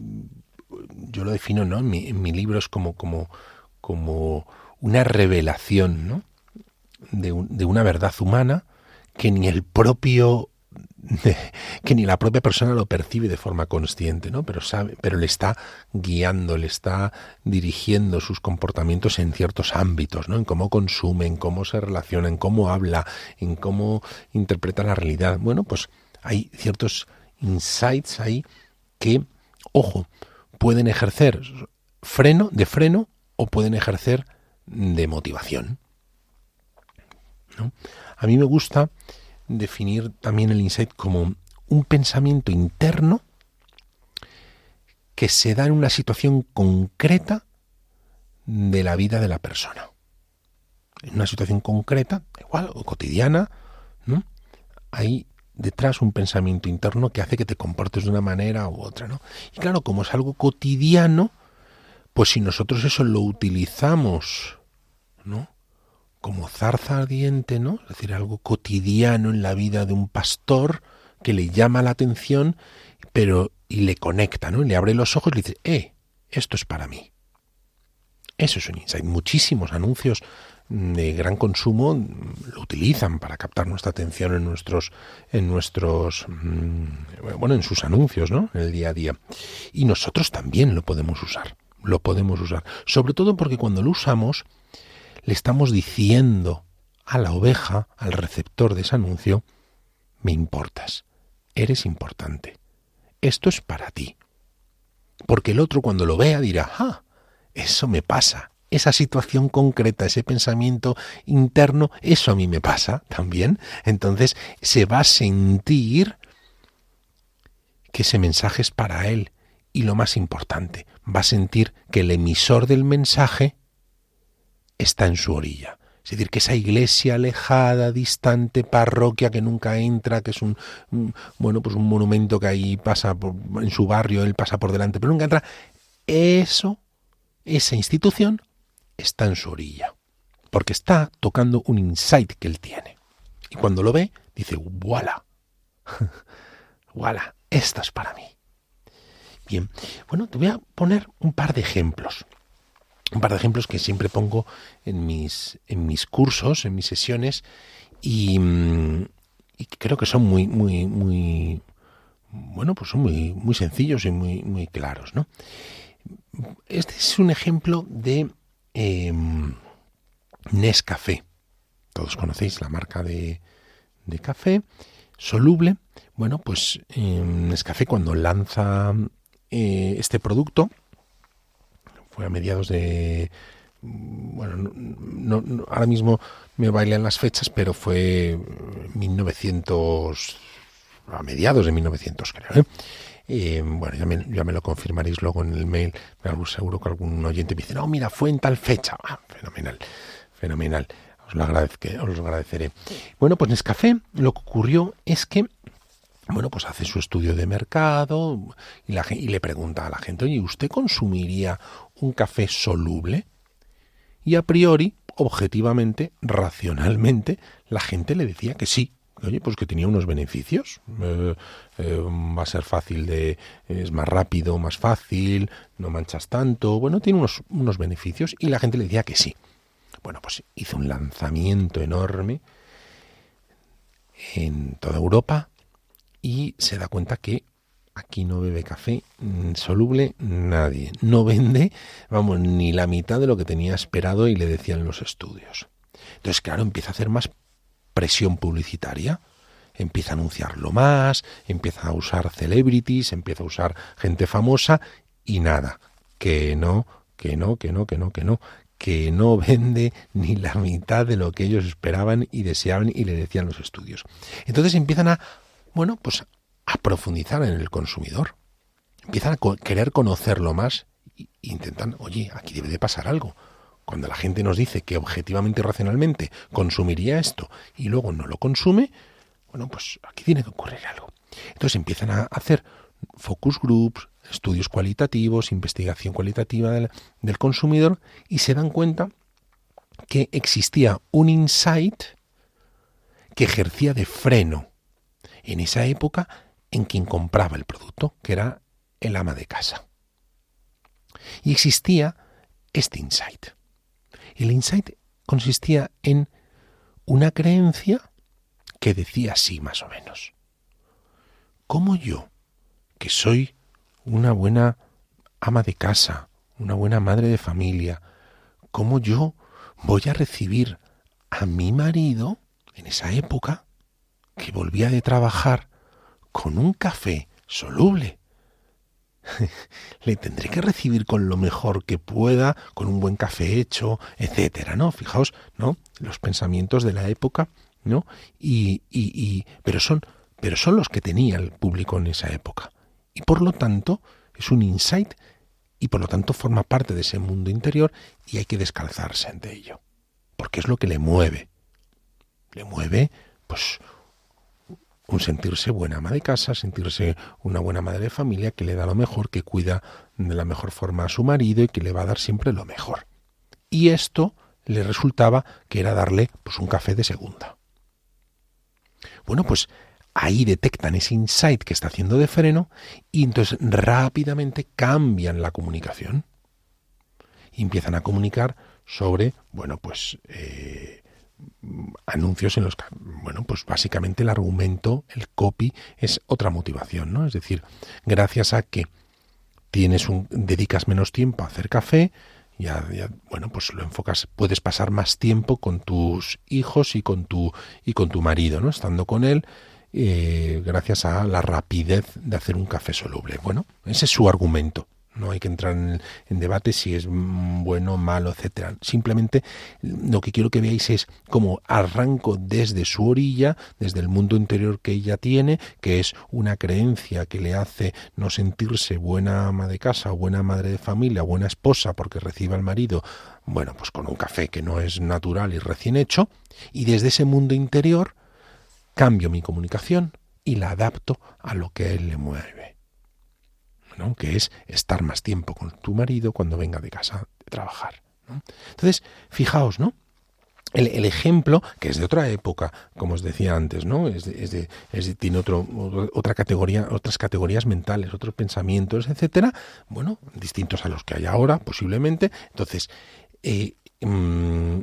Speaker 2: yo lo defino, ¿no? En mi, en mi libro es como, como, como una revelación, ¿no? De, de una verdad humana que ni el propio que ni la propia persona lo percibe de forma consciente, ¿no? Pero sabe, pero le está guiando, le está dirigiendo sus comportamientos en ciertos ámbitos, ¿no? En cómo consume, en cómo se relaciona, en cómo habla, en cómo interpreta la realidad. Bueno, pues hay ciertos insights ahí que, ojo, pueden ejercer freno, de freno, o pueden ejercer de motivación. A mí me gusta definir también el insight como un pensamiento interno que se da en una situación concreta de la vida de la persona. En una situación concreta, igual, o cotidiana, ¿no? Hay detrás un pensamiento interno que hace que te comportes de una manera u otra, ¿no? Y claro, como es algo cotidiano, pues si nosotros eso lo utilizamos, ¿no? Como zarza ardiente, ¿no? Es decir, algo cotidiano en la vida de un pastor que le llama la atención, pero y le conecta, ¿no? Y le abre los ojos y le dice, "Eh, esto es para mí." Eso es un insight. Muchísimos anuncios de gran consumo lo utilizan para captar nuestra atención en nuestros en nuestros mm, bueno, en sus anuncios, ¿no? En el día a día. Y nosotros también lo podemos usar. Lo podemos usar, sobre todo porque cuando lo usamos le estamos diciendo a la oveja, al receptor de ese anuncio, me importas, eres importante, esto es para ti. Porque el otro cuando lo vea dirá, ah, eso me pasa, esa situación concreta, ese pensamiento interno, eso a mí me pasa también. Entonces se va a sentir que ese mensaje es para él. Y lo más importante, va a sentir que el emisor del mensaje está en su orilla. Es decir, que esa iglesia alejada, distante, parroquia que nunca entra, que es un, bueno, pues un monumento que ahí pasa por, en su barrio, él pasa por delante, pero nunca entra, eso, esa institución está en su orilla, porque está tocando un insight que él tiene. Y cuando lo ve, dice, voilà, voilà, esto es para mí. Bien, bueno, te voy a poner un par de ejemplos un par de ejemplos que siempre pongo en mis, en mis cursos, en mis sesiones, y, mm, creo que son muy, muy, muy, bueno, pues son muy, muy sencillos y muy, muy claros, ¿no? Este es un ejemplo de eh, Nescafé. Todos conocéis la marca de, de café soluble. Bueno, pues em, Nescafé cuando lanza eh, este producto, fue a mediados de bueno, no, ahora mismo me bailan las fechas, pero fue 1900, a mediados de 1900 creo. ¿eh? Eh, bueno, ya me, ya me, lo confirmaréis luego en el mail, pero seguro que algún oyente me dice, no, mira, fue en tal fecha. Ah, fenomenal, fenomenal. Os lo, agradezco, os lo agradeceré. Bueno, pues Nescafé lo que ocurrió es que bueno, pues hace su estudio de mercado y, la, y le pregunta a la gente, oye, ¿usted consumiría un café soluble? Y a priori, objetivamente, racionalmente, la gente le decía que sí, oye, pues que tenía unos beneficios. Eh, eh, va a ser fácil de. es más rápido, más fácil, no manchas tanto. Bueno, tiene unos, unos beneficios y la gente le decía que sí. Bueno, pues hizo un lanzamiento enorme en toda Europa y se da cuenta que aquí no bebe café soluble nadie. No vende, vamos, ni la mitad de lo que tenía esperado y le decían los estudios. Entonces, claro, empieza a hacer más presión publicitaria. Empieza a anunciarlo más, empieza a usar celebrities, empieza a usar gente famosa y nada, que no, que no, que no, que no, que no, que no vende ni la mitad de lo que ellos esperaban y deseaban y le decían los estudios. Entonces empiezan a bueno, pues a profundizar en el consumidor. Empiezan a querer conocerlo más e intentan, oye, aquí debe de pasar algo. Cuando la gente nos dice que objetivamente y racionalmente consumiría esto y luego no lo consume, bueno, pues aquí tiene que ocurrir algo. Entonces empiezan a hacer focus groups, estudios cualitativos, investigación cualitativa del, del consumidor y se dan cuenta que existía un insight que ejercía de freno en esa época en quien compraba el producto, que era el ama de casa. Y existía este insight. El insight consistía en una creencia que decía así más o menos. ¿Cómo yo, que soy una buena ama de casa, una buena madre de familia, cómo yo voy a recibir a mi marido en esa época que volvía de trabajar con un café soluble. Le tendré que recibir con lo mejor que pueda, con un buen café hecho, etcétera, ¿no? Fijaos, ¿no? Los pensamientos de la época, ¿no? Y, y, y, pero son, pero son los que tenía el público en esa época. Y por lo tanto, es un insight y por lo tanto forma parte de ese mundo interior y hay que descalzarse ante ello. Porque es lo que le mueve. Le mueve, pues, un sentirse buena ama de casa, sentirse una buena madre de familia que le da lo mejor, que cuida de la mejor forma a su marido y que le va a dar siempre lo mejor. Y esto le resultaba que era darle pues un café de segunda. Bueno, pues ahí detectan ese insight que está haciendo de freno y entonces rápidamente cambian la comunicación. Y empiezan a comunicar sobre, bueno, pues eh, anuncios en los que, bueno, pues básicamente el argumento, el copy, es otra motivación, ¿no? Es decir, gracias a que tienes un, dedicas menos tiempo a hacer café, ya, bueno, pues lo enfocas, puedes pasar más tiempo con tus hijos y con tu, y con tu marido, ¿no? Estando con él, eh, gracias a la rapidez de hacer un café soluble. Bueno, ese es su argumento. No hay que entrar en, debate si es bueno, malo, etcétera. Simplemente lo que quiero que veáis es cómo arranco desde su orilla, desde el mundo interior que ella tiene, que es una creencia que le hace no sentirse buena ama de casa, buena madre de familia, buena esposa porque recibe al marido, bueno, pues con un café que no es natural y recién hecho, y desde ese mundo interior cambio mi comunicación y la adapto a lo que a él le mueve que es estar más tiempo con tu marido cuando venga de casa de trabajar. Entonces, fijaos, ¿no? El, ejemplo, que es de otra época, como os decía antes, ¿no? Es de, es tiene otro, otra categoría, otras categorías mentales, otros pensamientos, etcétera, bueno, distintos a los que hay ahora, posiblemente. Entonces, eh, mm,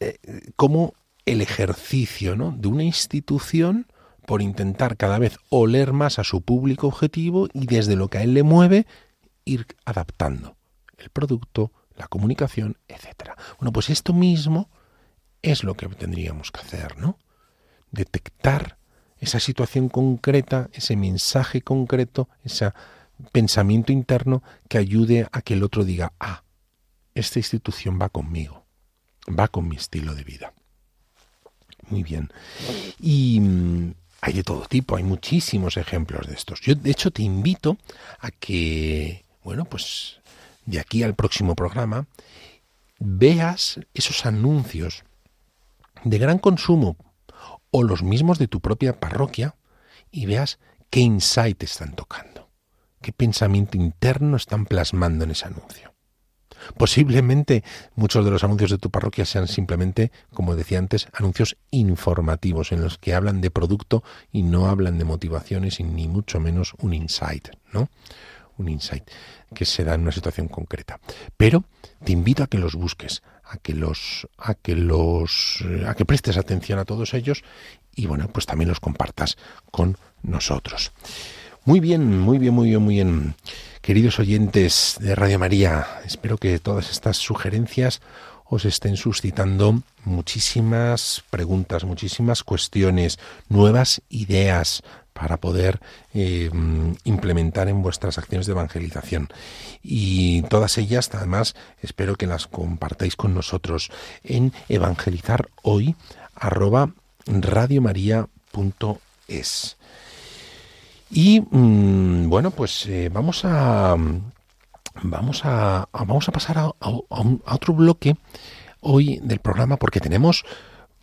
Speaker 2: eh, como el ejercicio ¿no? de una institución por intentar cada vez oler más a su público objetivo y desde lo que a él le mueve ir adaptando el producto, la comunicación, etcétera. Bueno, pues esto mismo es lo que tendríamos que hacer, ¿no? Detectar esa situación concreta, ese mensaje concreto, ese pensamiento interno que ayude a que el otro diga, ah, esta institución va conmigo, va con mi estilo de vida. Muy bien. Y mm, hay de todo tipo, hay muchísimos ejemplos de estos. Yo, de hecho, te invito a que, bueno, pues de aquí al próximo programa, veas esos anuncios de gran consumo o los mismos de tu propia parroquia y veas qué insight están tocando, qué pensamiento interno están plasmando en ese anuncio. Posiblemente muchos de los anuncios de tu parroquia sean simplemente, como decía antes, anuncios informativos en los que hablan de producto y no hablan de motivaciones y ni mucho menos un insight, ¿no? Un insight que se da en una situación concreta. Pero te invito a que los busques, a que los a que los a que prestes atención a todos ellos y bueno, pues también los compartas con nosotros. Muy bien, muy bien, muy bien, muy bien. Queridos oyentes de Radio María, espero que todas estas sugerencias os estén suscitando muchísimas preguntas, muchísimas cuestiones, nuevas ideas para poder eh, implementar en vuestras acciones de evangelización. Y todas ellas, además, espero que las compartáis con nosotros en evangelizar hoy y mm, bueno, pues eh, vamos a vamos a, vamos a pasar a, otro bloque hoy del programa porque tenemos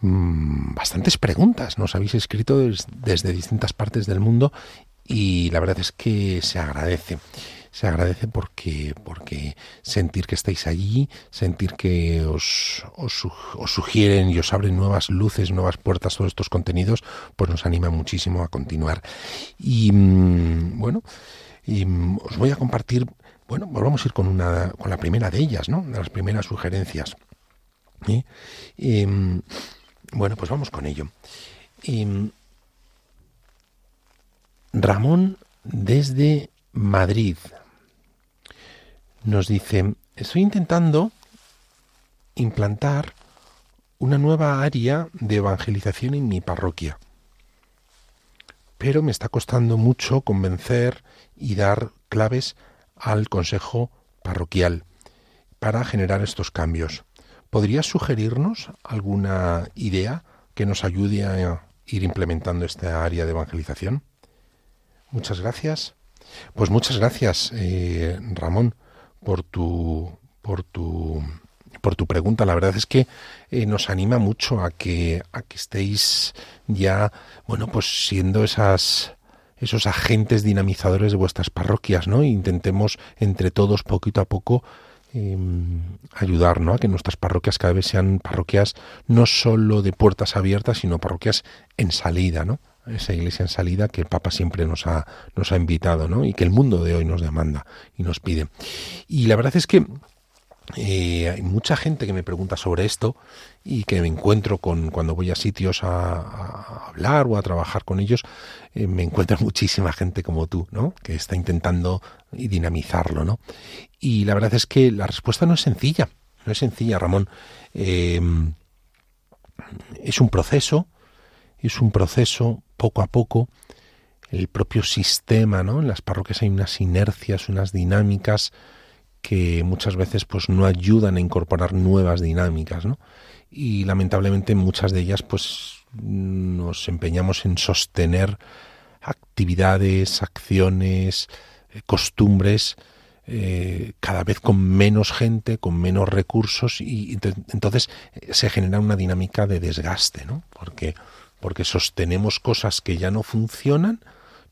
Speaker 2: mm, bastantes preguntas. Nos habéis escrito desde distintas partes del mundo y la verdad es que se agradece se agradece porque, porque sentir que estáis allí, sentir que os, os, sugieren y os abren nuevas luces, nuevas puertas todos estos contenidos, pues nos anima muchísimo a continuar. Y mm, bueno, y mm, os voy a compartir, bueno, pues vamos a ir con, una, con la primera de ellas, ¿no? De las primeras sugerencias. Mm, bueno, pues vamos con ello. Ramón desde Madrid nos dice, estoy intentando implantar una nueva área de evangelización en mi parroquia, pero me está costando mucho convencer y dar claves al consejo parroquial para generar estos cambios. ¿Podrías sugerirnos alguna idea que nos ayude a ir implementando esta área de evangelización? Muchas gracias. Pues muchas gracias, eh, Ramón por tu, por tu, por tu pregunta. La verdad es que eh, nos anima mucho a que, a que estéis ya, bueno, pues siendo esas, esos agentes dinamizadores de vuestras parroquias, ¿no? Intentemos entre todos, poquito a poco, em, ayudar ¿no? a que nuestras parroquias cada vez sean parroquias no solo de puertas abiertas, sino parroquias en salida, ¿no? Esa iglesia en salida que el Papa siempre nos ha, nos ha invitado, ¿no? Y que el mundo de hoy nos demanda y nos pide. Y la verdad es que eh, hay mucha gente que me pregunta sobre esto y que me encuentro con cuando voy a sitios a, hablar o a trabajar con ellos, eh, me encuentro muchísima gente como tú, ¿no? Que está intentando dinamizarlo, ¿no? Y la verdad es que la respuesta no es sencilla, no es sencilla, Ramón. Eh, es un proceso, es un proceso poco a poco el propio sistema, ¿no? En las parroquias hay unas inercias, unas dinámicas que muchas veces pues no ayudan a incorporar nuevas dinámicas, ¿no? Y lamentablemente muchas de ellas pues nos empeñamos en sostener actividades, acciones, eh, costumbres eh, cada vez con menos gente, con menos recursos y entonces eh, se genera una dinámica de desgaste, ¿no? Porque porque sostenemos cosas que ya no funcionan,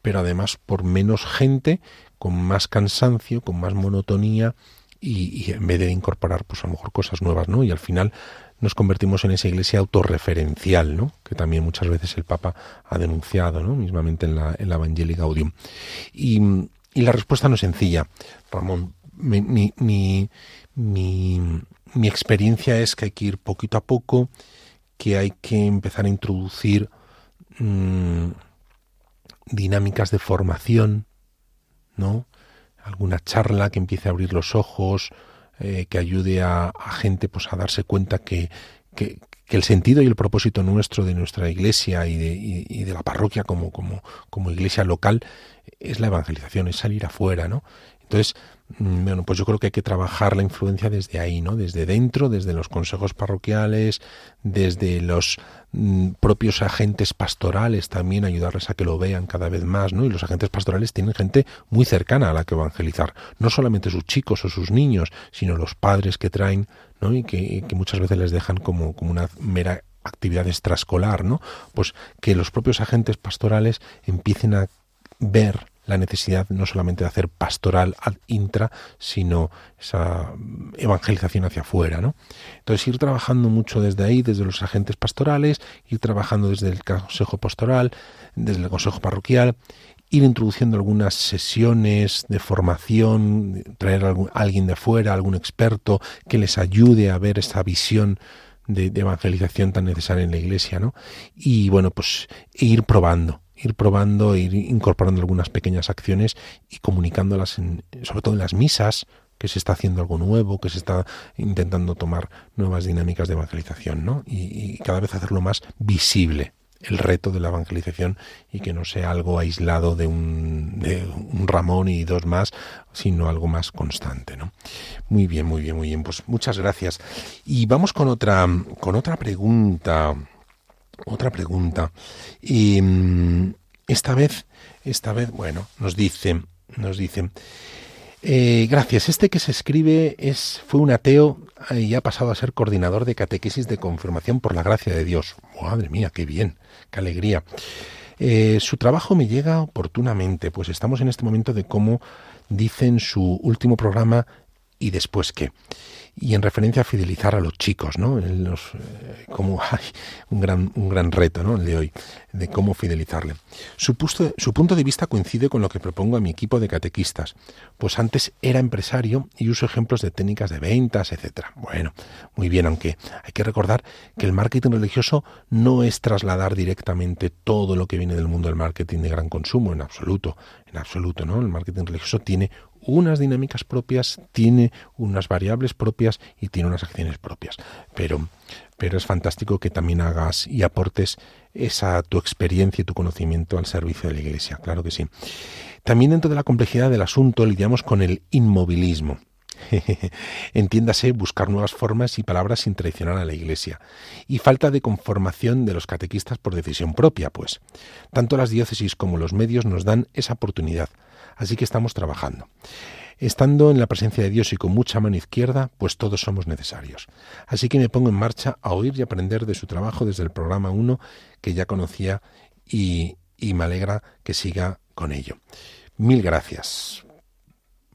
Speaker 2: pero además por menos gente, con más cansancio, con más monotonía y, en vez de incorporar pues a lo mejor cosas nuevas, ¿no? Y al final nos convertimos en esa iglesia autorreferencial, ¿no? Que también muchas veces el Papa ha denunciado, ¿no? Mismamente en la, en la. Y, y la respuesta no es sencilla, Ramón. Mi, mi, mi, mi, experiencia es que hay que ir poquito a poco, que hay que empezar a introducir mm, dinámicas de formación, ¿no? Alguna charla que empiece a abrir los ojos, eh, que ayude a, gente pues a darse cuenta que, que, el sentido y el propósito nuestro de nuestra iglesia y de, y de la parroquia como, como, como iglesia local es la evangelización, es salir afuera, ¿no? Entonces, mm, bueno, pues yo creo que hay que trabajar la influencia desde ahí, ¿no? Desde dentro, desde los consejos parroquiales, desde los mm, propios agentes pastorales también, ayudarles a que lo vean cada vez más, ¿no? Y los agentes pastorales tienen gente muy cercana a la que evangelizar, no solamente sus chicos o sus niños, sino los padres que traen ¿no? y que, muchas veces les dejan como, como una mera actividad extraescolar, ¿no? Pues que los propios agentes pastorales empiecen a ver la necesidad no solamente de hacer pastoral ad intra, sino esa evangelización hacia afuera, ¿no? Entonces ir trabajando mucho desde ahí, desde los agentes pastorales, ir trabajando desde el consejo pastoral, desde el consejo parroquial, ir introduciendo algunas sesiones de formación, traer a alguien de fuera, algún experto que les ayude a ver esa visión de, evangelización tan necesaria en la iglesia, ¿no? Y bueno, pues ir probando, ir probando, ir incorporando algunas pequeñas acciones y comunicándolas, en, sobre todo en las misas, que se está haciendo algo nuevo, que se está intentando tomar nuevas dinámicas de evangelización, ¿no? y cada vez hacerlo más visible el reto de la evangelización y que no sea algo aislado de un, de un Ramón y dos más, sino algo más constante. ¿no? Muy bien, muy bien, muy bien. Pues muchas gracias. Y vamos con otra, con otra pregunta. Otra pregunta. Y mm, esta vez, esta vez, bueno, nos dice, nos dice. Eh, gracias. Este que se escribe es fue un ateo y ha pasado a ser coordinador de catequesis de confirmación por la gracia de Dios. Madre mía, qué bien, qué alegría. Eh, su trabajo me llega oportunamente, pues estamos en este momento de cómo dice en su último programa y después qué y en referencia a fidelizar a los chicos, ¿no? Los, eh, como hay un gran, un gran reto, ¿no? El de hoy, de cómo fidelizarle. Su, su punto de vista coincide con lo que propongo a mi equipo de catequistas, pues antes era empresario y uso ejemplos de técnicas de ventas, etcétera. Bueno, muy bien, aunque hay que recordar que el marketing religioso no es trasladar directamente todo lo que viene del mundo del marketing de gran consumo, en absoluto, en absoluto, ¿no? El marketing religioso tiene unas dinámicas propias, tiene unas variables propias y tiene unas acciones propias. Pero, pero es fantástico que también hagas y aportes esa tu experiencia y tu conocimiento al servicio de la Iglesia, claro que sí. También dentro de la complejidad del asunto lidiamos con el inmovilismo. Entiéndase buscar nuevas formas y palabras sin traicionar a la Iglesia. Y falta de conformación de los catequistas por decisión propia, pues. Tanto las diócesis como los medios nos dan esa oportunidad Así que estamos trabajando. Estando en la presencia de Dios y con mucha mano izquierda, pues todos somos necesarios. Así que me pongo en marcha a oír y aprender de su trabajo desde el programa 1 que ya conocía y, me alegra que siga con ello. Mil gracias.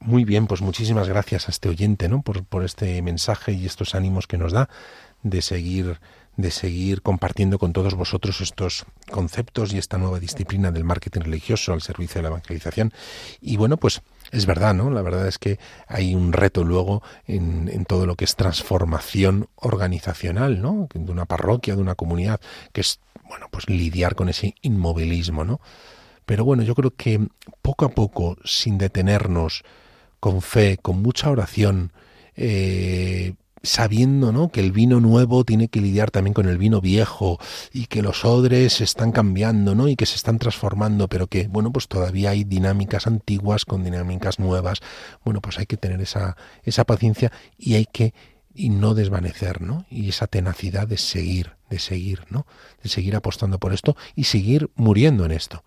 Speaker 2: Muy bien, pues muchísimas gracias a este oyente, ¿no? Por, por este mensaje y estos ánimos que nos da de seguir de seguir compartiendo con todos vosotros estos conceptos y esta nueva disciplina del marketing religioso al servicio de la evangelización. Y bueno, pues es verdad, ¿no? La verdad es que hay un reto luego en, en todo lo que es transformación organizacional, ¿no? De una parroquia, de una comunidad, que es, bueno, pues lidiar con ese inmovilismo, ¿no? Pero bueno, yo creo que poco a poco, sin detenernos, con fe, con mucha oración, eh, sabiendo ¿no? que el vino nuevo tiene que lidiar también con el vino viejo y que los odres se están cambiando ¿no? y que se están transformando, pero que bueno, pues todavía hay dinámicas antiguas con dinámicas nuevas. Bueno, pues hay que tener esa, esa paciencia y hay que y no desvanecer, ¿no? Y esa tenacidad de seguir, de seguir, ¿no? De seguir apostando por esto y seguir muriendo en esto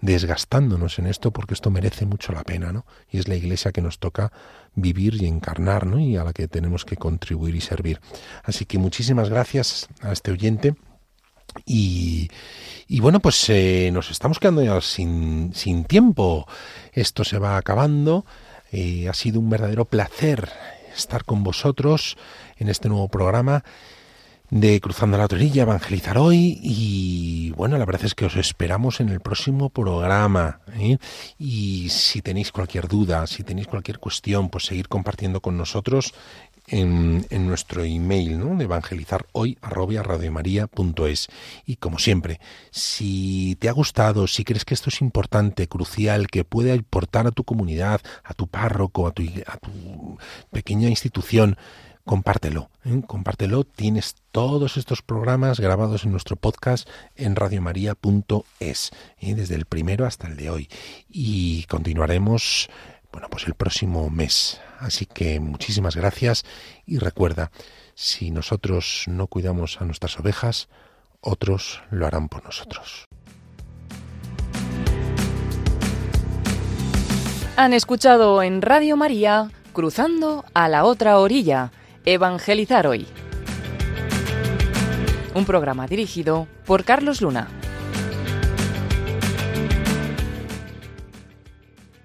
Speaker 2: desgastándonos en esto porque esto merece mucho la pena, ¿no? Y es la iglesia que nos toca vivir y encarnar, ¿no? Y a la que tenemos que contribuir y servir. Así que muchísimas gracias a este oyente. Y, y bueno, pues eh, nos estamos quedando ya sin, tiempo. Esto se va acabando. Eh, ha sido un verdadero placer estar con vosotros en este nuevo programa de Cruzando la Torilla, Evangelizar Hoy y bueno, la verdad es que os esperamos en el próximo programa ¿eh? y si tenéis cualquier duda, si tenéis cualquier cuestión, pues seguir compartiendo con nosotros en, en nuestro email ¿no? de evangelizar hoy es y como siempre si te ha gustado si crees que esto es importante crucial que puede aportar a tu comunidad a tu párroco a tu, a tu pequeña institución compártelo, ¿eh? compártelo. Tienes todos estos programas grabados en nuestro podcast en radiomaria.es, ¿eh? desde el primero hasta el de hoy. Y continuaremos, bueno, pues el próximo mes. Así que muchísimas gracias y recuerda, si nosotros no cuidamos a nuestras ovejas, otros lo harán por nosotros.
Speaker 1: Han escuchado en Radio María Cruzando a la otra orilla Evangelizar hoy. Un programa dirigido por Carlos Luna.